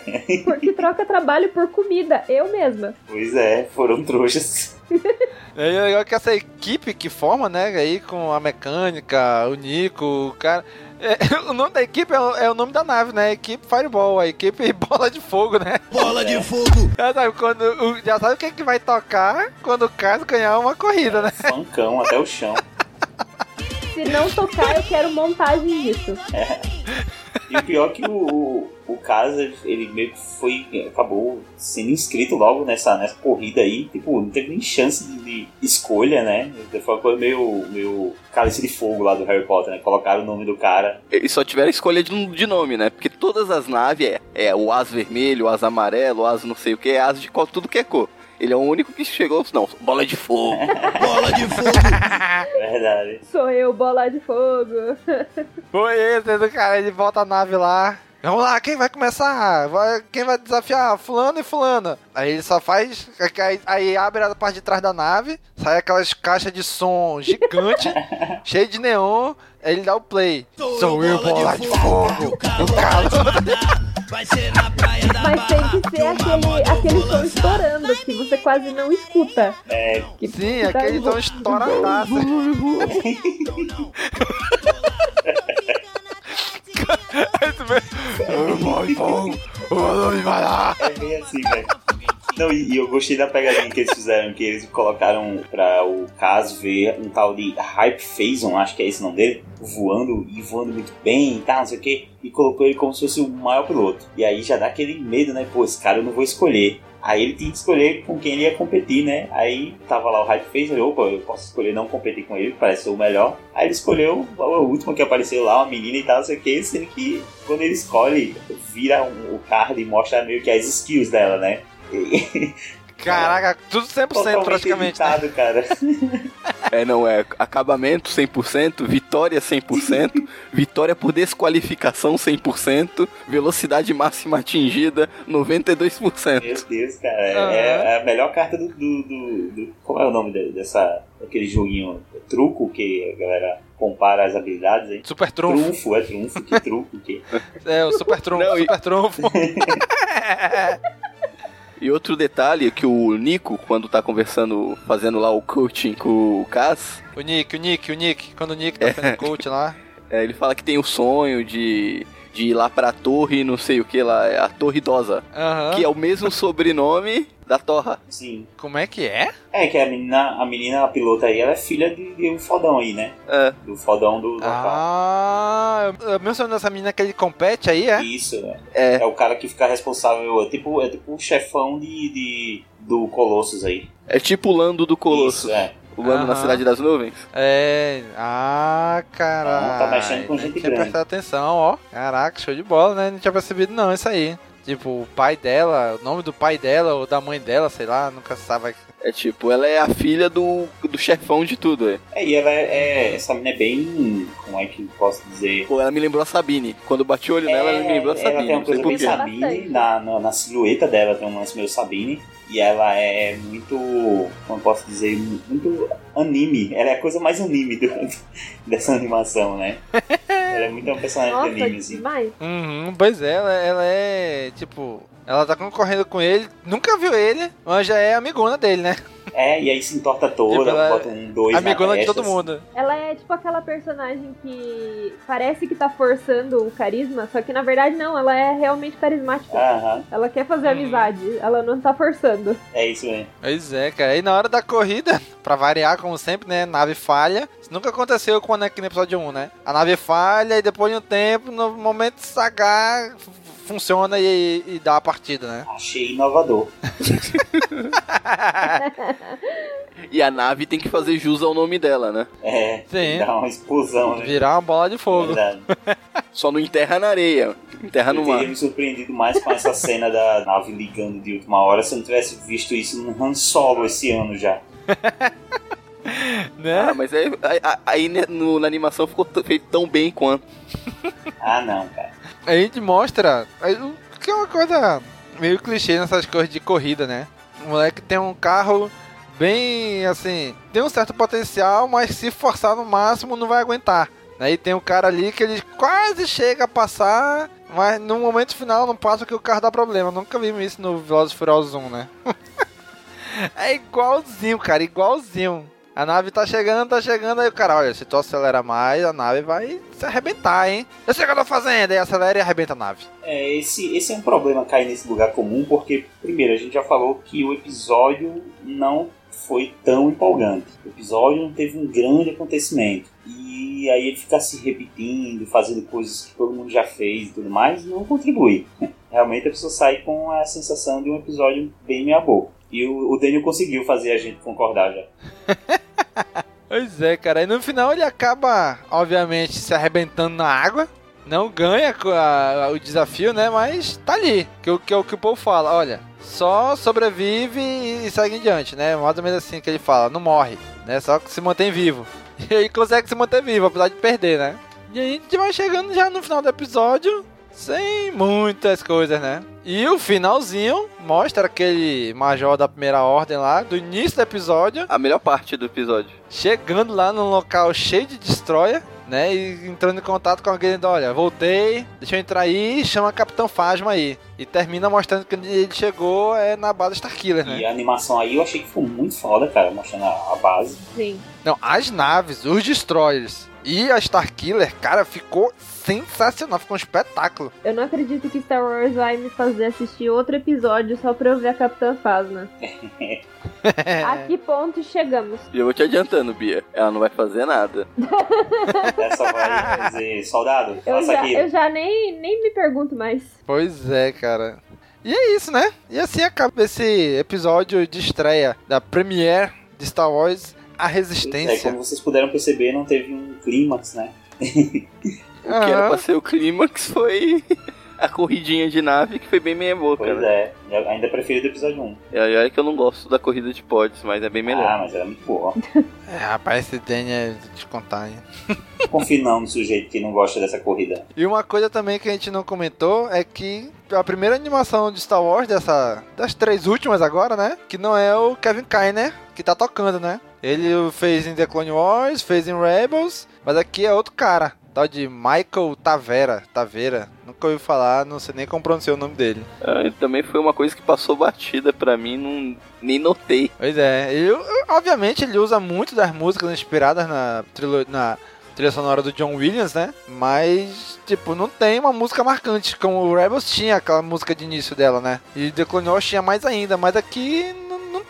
Porque troca trabalho por comida. Eu mesma. Pois é, foram trouxas. É legal que essa equipe que forma, né, aí com a mecânica, o Nico, o cara. É, [LAUGHS] o nome da equipe é, o- é o nome da nave, né? Equipe Fireball, a equipe [LAUGHS] Bola de Fogo, né? Bola de fogo! Já sabe, quando, o- já sabe o que, é que vai tocar quando o caso ganhar uma corrida, né? Funkão até o chão. Se não tocar, eu quero montagem disso. E o pior é que o, o, caso, ele meio que foi. acabou sendo inscrito logo nessa, nessa corrida aí. Tipo, não teve nem chance de, de escolha, né? Foi uma coisa meio, meio cálice de fogo lá do Harry Potter, né? Colocaram o nome do cara. Eles só tiveram escolha de, de nome, né? Porque todas as naves é, é o as vermelho, o as amarelo, o as não sei o que, é as de tudo que é cor. Ele é o único que chegou, não, bola de fogo. Bola de fogo! [LAUGHS] Verdade. Sou eu, bola de fogo. [LAUGHS] Foi esse do cara, ele volta a nave lá. Vamos lá, quem vai começar? Vai- quem vai desafiar? Fulano e fulana. Aí ele só faz. Aí, aí abre a parte de trás da nave, sai aquelas caixas de som gigante, [LAUGHS] cheio de neon. Aí ele dá o play. Sou eu, bola de fogo. O cara. Vai ser na praia da Mas tem que ser aquele, aquele som estourando que você quase não escuta. É, Sim, aquele som estouradaço. Aí tu vai. É bem assim, velho. Não, e, e eu gostei da pegadinha que eles fizeram, que eles colocaram pra o caso ver um tal de Hype Phazon, acho que é esse nome dele, voando e voando muito bem e tal, não sei o que, e colocou ele como se fosse o maior piloto. E aí já dá aquele medo, né? Pô, esse cara eu não vou escolher. Aí ele tinha que escolher com quem ele ia competir, né? Aí tava lá o Hype ele, opa, eu posso escolher não competir com ele, parece ser o melhor. Aí ele escolheu a última que apareceu lá, uma menina e tal, não sei o que, sendo que quando ele escolhe, vira um- o card e mostra meio que as skills dela, né? E- [LAUGHS] Caraca, tudo 100% Totalmente praticamente. né? cara. É, não, é acabamento 100%, vitória 100%, [LAUGHS] vitória por desqualificação 100%, velocidade máxima atingida 92%. Meu Deus, cara. É, é a melhor carta do, do, do- do- Como é o nome de- dessa. Aquele joguinho truco que a galera compara as habilidades aí? Super trunfo. Trunfo, é trunfo, que truco, que. [LAUGHS] É, o super trunfo, Não, e- super trunfo. E outro detalhe é que o Nico, quando tá conversando, fazendo lá o coaching com o Cass, o Nick, o Nick, o Nick. Quando o Nick tá fazendo coach lá. [LAUGHS] é, ele fala que tem o sonho de, de ir lá pra torre, não sei o que lá, é a Torre Idosa, Aham. que é o mesmo sobrenome da Torra. Sim. Como é que é? É que a menina, a menina a pilota aí, ela é filha de, de um fodão aí, né? É. Do fodão do local. Ah, eu mencionei essa menina que ele compete aí, é? Isso, é. É. É o cara que fica responsável. É tipo, é tipo o chefão de, de, do Colossus aí. É tipo o Lando do Colosso. Isso, é. O Lando na. Cidade das Nuvens. É. Ah, caralho. Tá mexendo com gente grande. prestado atenção, ó. Caraca, show de bola, né? Não tinha percebido não, isso aí. Tipo, o pai dela, o nome do pai dela ou da mãe dela, sei lá, nunca sabe. É tipo, ela é a filha do, do chefão de tudo, é. É, e ela é, é- Essa menina é bem. Como é que eu posso dizer? Pô, ela me lembrou a Sabine. Quando eu bati o olho nela, ela me lembrou a É, Ela Sabine. tem uma coisa bem. Sabine, na, na, na silhueta dela tem um lance meio Sabine. E ela é muito, como eu posso dizer, muito anime. Ela é a coisa mais anime do- [LAUGHS] dessa animação, né? [LAUGHS] ela é muito uma personagem de Nossa, anime, assim. demais. Uhum, pois é, ela, ela é, tipo... Ela tá concorrendo com ele, nunca viu ele, mas já é amigona dele, né? É, e aí se entorta toda, Tipo, é bota um dois amigona na de todo mundo. Ela é tipo aquela personagem que parece que tá forçando o carisma, só que na verdade não, ela é realmente carismática. Aham, Ela quer fazer amizade, ela não tá forçando. é isso mesmo. Pois é, cara. E na hora da corrida, [LAUGHS] pra variar, como sempre, né? Nave falha. Isso nunca aconteceu com o Anakin no episódio 1, né? A nave falha e depois de um tempo, no momento de sagar, funciona e, e dá a partida, né? Achei inovador. E a nave tem que fazer jus ao nome dela, né? É, Sim. dá uma explosão, né? Virar uma bola de fogo. Verdade. [LAUGHS] Só não enterra na areia, enterra no Eu mar. teria me surpreendido mais com essa cena da nave ligando de última hora se eu não tivesse visto isso no Han Solo esse ano já. Né? Ah, mas aí, aí- aí né, no- na animação ficou feito tão bem quanto. Ah, não, cara. A gente mostra que é uma coisa meio clichê nessas coisas de corrida, né? O moleque tem um carro bem assim, tem um certo potencial, mas se forçar no máximo não vai aguentar. Aí tem um cara ali que ele quase chega a passar, mas no momento final não passa que o carro dá problema. Nunca vimos isso no Velozes Furiosos 1, né? [LAUGHS] é igualzinho, cara, igualzinho. A nave tá chegando, tá chegando, aí o cara, olha, se tu acelerar mais, a nave vai se arrebentar, hein? Eu sei o que eu tô fazendo, aí acelera e arrebenta a nave. É, esse, esse é um problema cair nesse lugar comum, porque, primeiro, a gente já falou que o episódio não foi tão empolgante. O episódio não teve um grande acontecimento. E aí ele ficar se repetindo, fazendo coisas que todo mundo já fez e tudo mais, não contribui. [LAUGHS] Realmente a pessoa sai com a sensação de um episódio bem meia boca. E o, o Daniel conseguiu fazer a gente concordar já. [LAUGHS] Pois é, cara. E no final ele acaba, obviamente, se arrebentando na água. Não ganha a- o desafio, né? Mas tá ali. Que, o- que é o que o povo fala. Olha, só sobrevive e segue em diante, né? Mais ou menos assim que ele fala. Não morre, né? Só que se mantém vivo. [LAUGHS] E aí consegue se manter vivo, apesar de perder, né? E aí a gente vai chegando já no final do episódio. Sem muitas coisas, né? E o finalzinho mostra aquele major da primeira ordem lá, do início do episódio. A melhor parte do episódio. Chegando lá num local cheio de destroyer, né? E entrando em contato com alguém, dizendo, olha, voltei, deixa eu entrar aí e chama Capitão Phasma aí. E termina mostrando que ele chegou é na base Starkiller, né? E a animação aí eu achei que foi muito foda, cara, mostrando a, a base. Sim. Não, as naves, os destroyers e a Starkiller, cara, ficou sensacional, ficou um espetáculo. Eu não acredito que Star Wars vai me fazer assistir outro episódio só pra eu ver a Capitã Phasma. [LAUGHS] A que ponto chegamos? E eu vou te adiantando, Bia. Ela não vai fazer nada. Essa vai dizer, soldado, Eu faça já, aqui. eu já nem, nem me pergunto mais. Pois é, cara. E é isso, né? E assim acaba esse episódio de estreia da Premiere de Star Wars A É, Resistência. como vocês puderam perceber, não teve um clímax, né? [LAUGHS] O que era pra ser o clímax foi [LAUGHS] a corridinha de nave, que foi bem meia boca, Pois né? é, eu ainda prefiro do episódio 1. E aí, olha que eu não gosto da corrida de pods, mas é bem melhor. Ah, mas era muito boa. É, rapaz, esse Danny é de contar, hein? Confio não no sujeito que não gosta dessa corrida. E uma coisa também que a gente não comentou é que a primeira animação de Star Wars, dessa, das três últimas agora, né? Que não é o Kevin Kiner que tá tocando, né? Ele o fez em The Clone Wars, fez em Rebels, mas aqui é outro cara. Tal de Michael Tavera. Tavera. Nunca ouvi falar, não sei nem como pronunciar o nome dele. Ah, também foi uma coisa que passou batida pra mim, não, nem notei. Pois é, ele, obviamente ele usa muito das músicas inspiradas na, trilo- na trilha sonora do John Williams, né? Mas, tipo, não tem uma música marcante, como o Rebels tinha aquela música de início dela, né? E The Clone Wars tinha mais ainda, mas aqui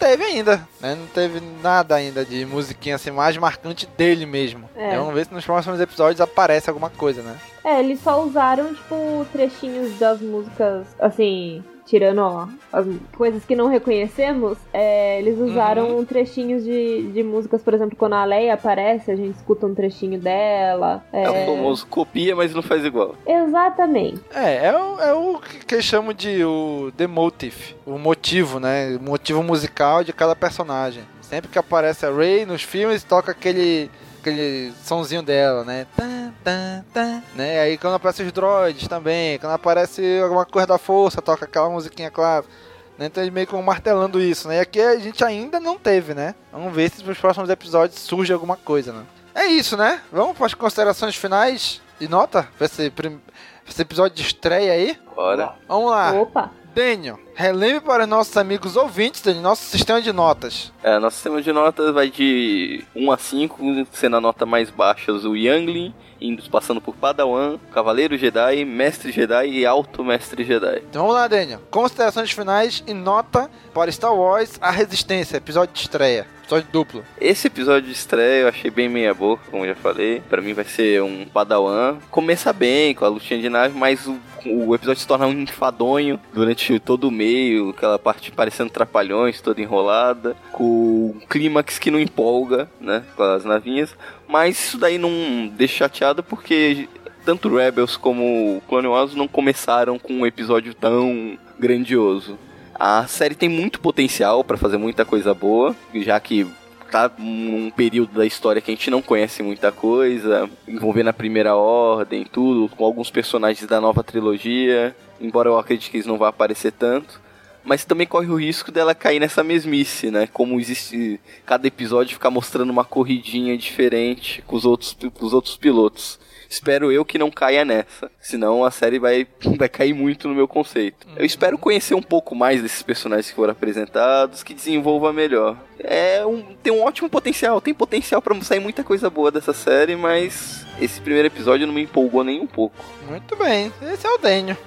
teve ainda, né? Não teve nada ainda de musiquinha assim mais marcante dele mesmo. É. Vamos ver se nos próximos episódios aparece alguma coisa, né? É, eles só usaram, tipo, trechinhos das músicas, assim, tirando ó, as coisas que não reconhecemos, é, eles usaram trechinhos de, de músicas, por exemplo, quando a Leia aparece, a gente escuta um trechinho dela. É, o famoso copia, mas não faz igual. Exatamente. É, é o, é o que que eles chamam de o the motive, o motivo, né? O motivo musical de cada personagem. Sempre que aparece a Rey nos filmes, toca aquele aquele sonzinho dela, né? Tá, tá, tá, né? Aí quando aparece os droids também, quando aparece alguma coisa da força, toca aquela musiquinha clássica. Né? Então eles meio que martelando isso, né? E aqui a gente ainda não teve, né? Vamos ver se nos próximos episódios surge alguma coisa, né? É isso, né? Vamos para as considerações finais e nota pra esse, prim- esse episódio de estreia aí? Bora. Vamos lá. Opa. Daniel, relembre para os nossos amigos ouvintes do nosso sistema de notas. É, nosso sistema de notas vai de 1 a 5, sendo a nota mais baixa o Youngling, indo passando por Padawan, Cavaleiro Jedi, Mestre Jedi e Alto Mestre Jedi. Então vamos lá, Daniel. Considerações finais e nota para Star Wars A Resistência, episódio de estreia. Episódio duplo. Esse episódio de estreia eu achei bem meia boca, como eu já falei. Pra mim vai ser um Padawan. Começa bem com a lutinha de nave, mas o, o episódio se torna um enfadonho durante todo o meio, aquela parte parecendo trapalhões, toda enrolada, com o clímax que não empolga, né, com as navinhas. Mas isso daí não deixa chateado porque tanto Rebels como Clone Wars não começaram com um episódio tão grandioso. A série tem muito potencial pra fazer muita coisa boa, já que tá num período da história que a gente não conhece muita coisa, envolvendo a primeira ordem, tudo, com alguns personagens da nova trilogia, embora eu acredite que eles não vão aparecer tanto. mas também corre o risco dela cair nessa mesmice, né? Como existe cada episódio ficar mostrando uma corridinha diferente com os outros, com os outros pilotos. Espero eu que não caia nessa, senão a série vai, [LAUGHS] vai cair muito no meu conceito. Eu espero conhecer um pouco mais desses personagens que foram apresentados, que desenvolva melhor. É um, tem um ótimo potencial, tem potencial para sair muita coisa boa dessa série, mas esse primeiro episódio não me empolgou nem um pouco. Muito bem, esse é o Dênio.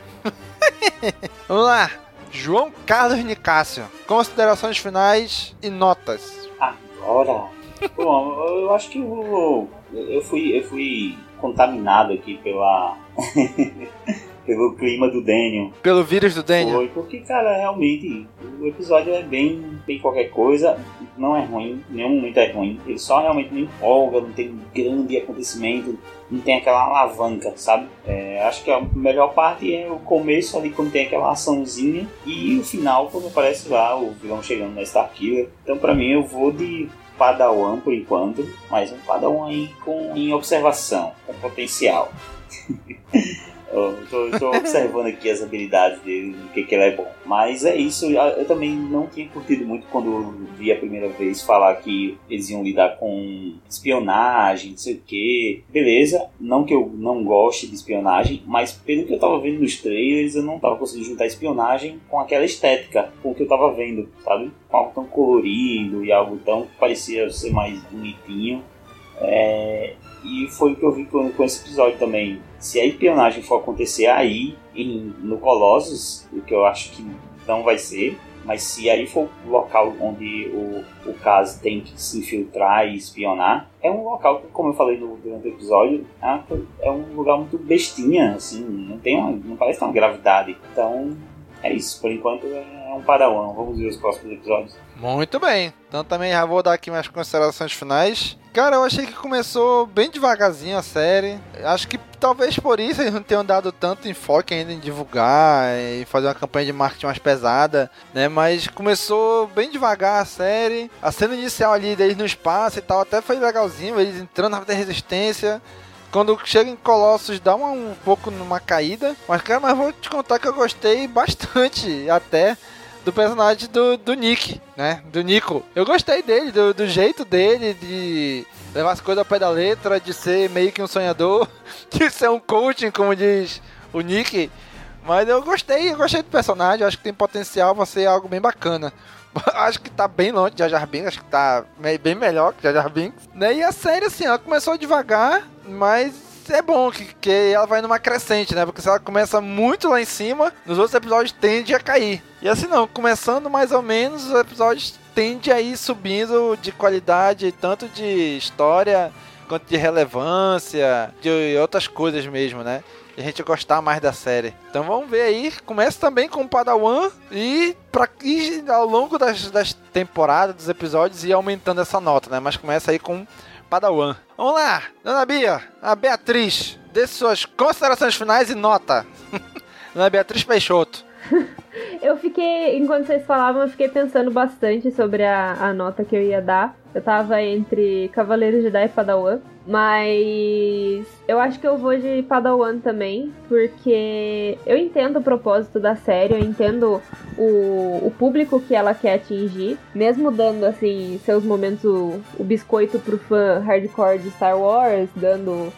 [LAUGHS] Vamos lá, João Carlos Nicásio. Considerações finais e notas. Agora. Bom, eu acho que eu, eu fui, eu fui contaminado aqui pela. [LAUGHS] pelo clima do Daniel. Pelo vírus do Daniel. Foi, porque, cara, realmente, o episódio é bem, bem qualquer coisa, não é ruim, nenhum momento é ruim, ele só realmente não empolga, não tem grande acontecimento, não tem aquela alavanca, sabe? É, acho que a melhor parte é o começo ali, quando tem aquela açãozinha, e o final, quando aparece lá o vilão chegando na Starkiller. Então, pra mim, eu vou de Padawan por enquanto, mas um Padawan aí com, em observação, com potencial. [LAUGHS] Estou observando aqui as habilidades dele, o que, que ele é bom. Mas é isso, eu também não tinha curtido muito quando eu vi a primeira vez falar que eles iam lidar com espionagem, não sei o que. Beleza, não que eu não goste de espionagem, mas pelo que eu estava vendo nos trailers, eu não estava conseguindo juntar espionagem com aquela estética, com o que eu estava vendo, sabe? Com algo tão colorido e algo tão que parecia ser mais bonitinho. É, e foi o que eu vi com, com esse episódio também. Se a espionagem for acontecer aí, em, no Colossus, o que eu acho que não vai ser, mas se aí for o local onde o, o caso tem que se infiltrar e espionar, é um local que, como eu falei no, durante o episódio, é, é um lugar muito bestinha, assim, não, tem uma, não parece ter uma gravidade. Então, é isso. Por enquanto é um padawan. Vamos ver os próximos episódios. Muito bem. Então também já vou dar aqui minhas considerações finais. Cara, eu achei que começou bem devagarzinho a série. Acho que talvez por isso eles não tenham dado tanto enfoque ainda em divulgar e fazer uma campanha de marketing mais pesada, né? Mas começou bem devagar a série. A cena inicial ali deles no espaço e tal até foi legalzinho, eles entrando na resistência. Quando chega em Colossus dá uma, um pouco numa caída. Mas, cara, mas vou te contar que eu gostei bastante [LAUGHS] até do personagem do, do Nick, né? Do Nico. Eu gostei dele, do, do jeito dele de levar as coisas ao pé da letra, de ser meio que um sonhador, [LAUGHS] de ser um coaching, como diz o Nick. Mas eu gostei, eu gostei do personagem, acho que tem potencial pra ser algo bem bacana. [LAUGHS] acho que tá bem longe de Jar Jar Binks, acho que tá bem melhor que Jar Jar Binks. Né? E a série, assim, ela começou devagar, mas é bom que, que ela vai numa crescente, né? Porque se ela começa muito lá em cima, nos outros episódios tende a cair. E assim não, começando mais ou menos, os episódios tende a ir subindo de qualidade, tanto de história quanto de relevância, de outras coisas mesmo, né? E a gente gostar mais da série. Então vamos ver aí. Começa também com o Padawan e, pra, e ao longo das, das temporadas, dos episódios, ir aumentando essa nota, né? Mas começa aí com Padawan. Vamos lá, Dona Bia, a Beatriz, dê suas considerações finais e nota. [LAUGHS] Dona Beatriz Peixoto. [LAUGHS] eu fiquei, enquanto vocês falavam, eu fiquei pensando bastante sobre a, a nota que eu ia dar. Eu tava entre Cavaleiros de Jedi e Padawan, mas eu acho que eu vou de Padawan também, porque eu entendo o propósito da série, eu entendo o, o público que ela quer atingir, mesmo dando assim seus momentos o, o biscoito pro fã hardcore de Star Wars, dando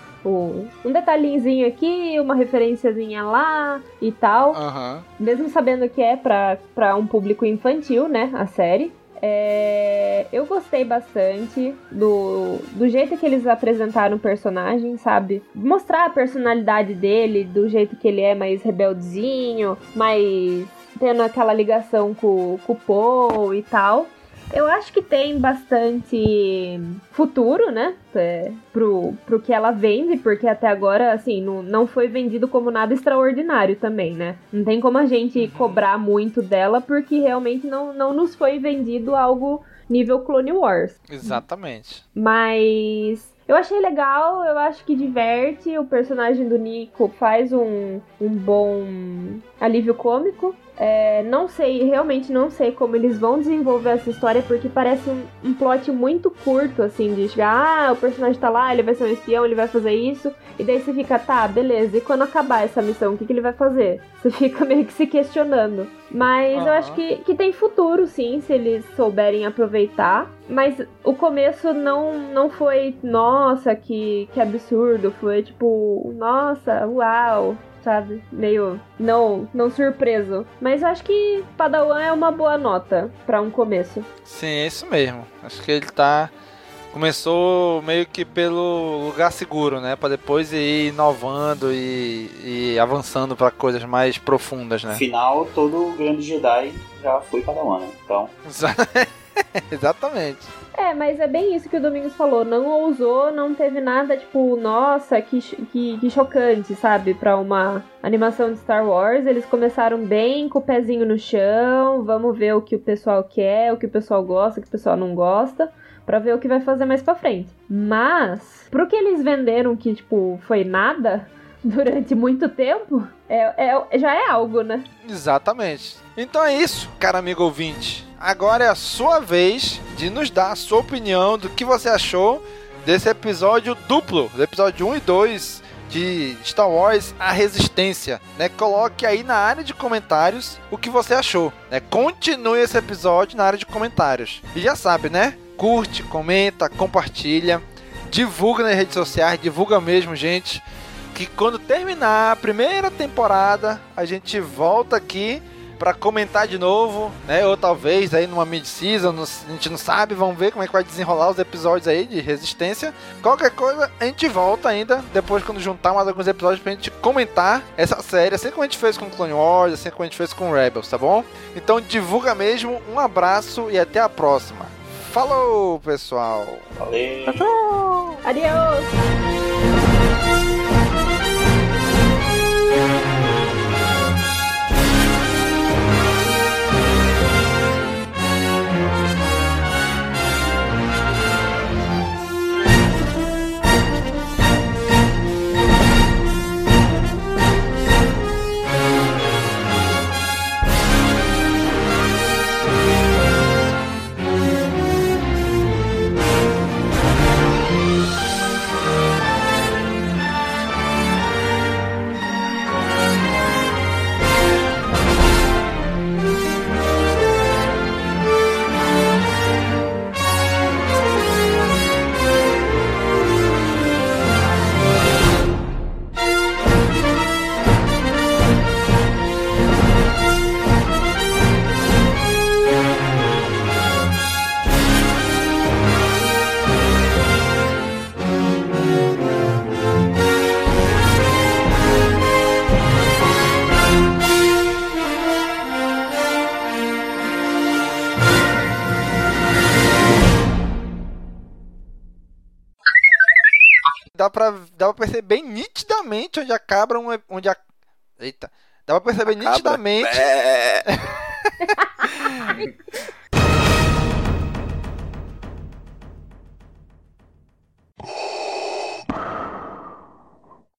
um detalhinho aqui, uma referenciazinha lá e tal. Uhum. Mesmo sabendo que é pra, pra um público infantil, né, a série. É, eu gostei bastante do, do jeito que eles apresentaram o personagem, sabe? Mostrar a personalidade dele, do jeito que ele é mais rebeldezinho, mais tendo aquela ligação com, com o Paul e tal. Eu acho que tem bastante futuro, né? É, pro, pro que ela vende, porque até agora, assim, não, não foi vendido como nada extraordinário também, né? Não tem como a gente cobrar muito dela, porque realmente não, não nos foi vendido algo nível Clone Wars. Exatamente. Mas eu achei legal, eu acho que diverte. O personagem do Nico faz um, um bom alívio cômico. É, não sei, realmente não sei como eles vão desenvolver essa história, porque parece um, um plot muito curto, assim, de chegar, ah, o personagem tá lá, ele vai ser um espião, ele vai fazer isso, e daí você fica, tá, beleza, e quando acabar essa missão, o que, que ele vai fazer? Você [LAUGHS] fica meio que se questionando. Mas eu acho que, que tem futuro, sim, se eles souberem aproveitar. Mas o começo não, não foi, nossa, que, que absurdo. Foi tipo, nossa, uau, sabe? Meio não, não surpreso. Mas acho que Padawan é uma boa nota para um começo. Sim, é isso mesmo. Acho que ele tá. Começou meio que pelo lugar seguro, né? Pra depois ir inovando e, e avançando para coisas mais profundas, né? No final, todo grande Jedi já foi Padawan, né? Então. [LAUGHS] [LAUGHS] Exatamente. É, mas é bem isso que o Domingos falou. Não ousou, não teve nada tipo, nossa, que, que, que chocante, sabe? Pra uma animação de Star Wars. Eles começaram bem com o pezinho no chão. Vamos ver o que o pessoal quer, o que o pessoal gosta, o que o pessoal não gosta. Pra ver o que vai fazer mais pra frente. Mas, pro que eles venderam que, tipo, foi nada [LAUGHS] durante muito tempo, é, é, já é algo, né? Exatamente. Então é isso, cara amigo ouvinte. Agora é a sua vez de nos dar a sua opinião do que você achou desse episódio duplo, do episódio 1 e 2 de Star Wars A Resistência, né? Coloque aí na área de comentários o que você achou, né? Continue esse episódio na área de comentários. E já sabe, né? Curte, comenta, compartilha, divulga nas redes sociais, divulga mesmo, gente. Que quando terminar a primeira temporada, a gente volta aqui para comentar de novo, né? Ou talvez aí numa mid-season, a gente não sabe, vamos ver como é que vai desenrolar os episódios aí de Resistência. Qualquer coisa, a gente volta ainda, depois quando juntar mais alguns episódios pra gente comentar essa série, assim como a gente fez com Clone Wars, assim como a gente fez com Rebels, tá bom? Então divulga mesmo, um abraço e até a próxima. Falou, pessoal! Valeu! Adiós! dá pra, dá pra perceber nitidamente onde a cabra. Onde a, eita. Dá pra perceber a nitidamente. Cabra. É. [LAUGHS]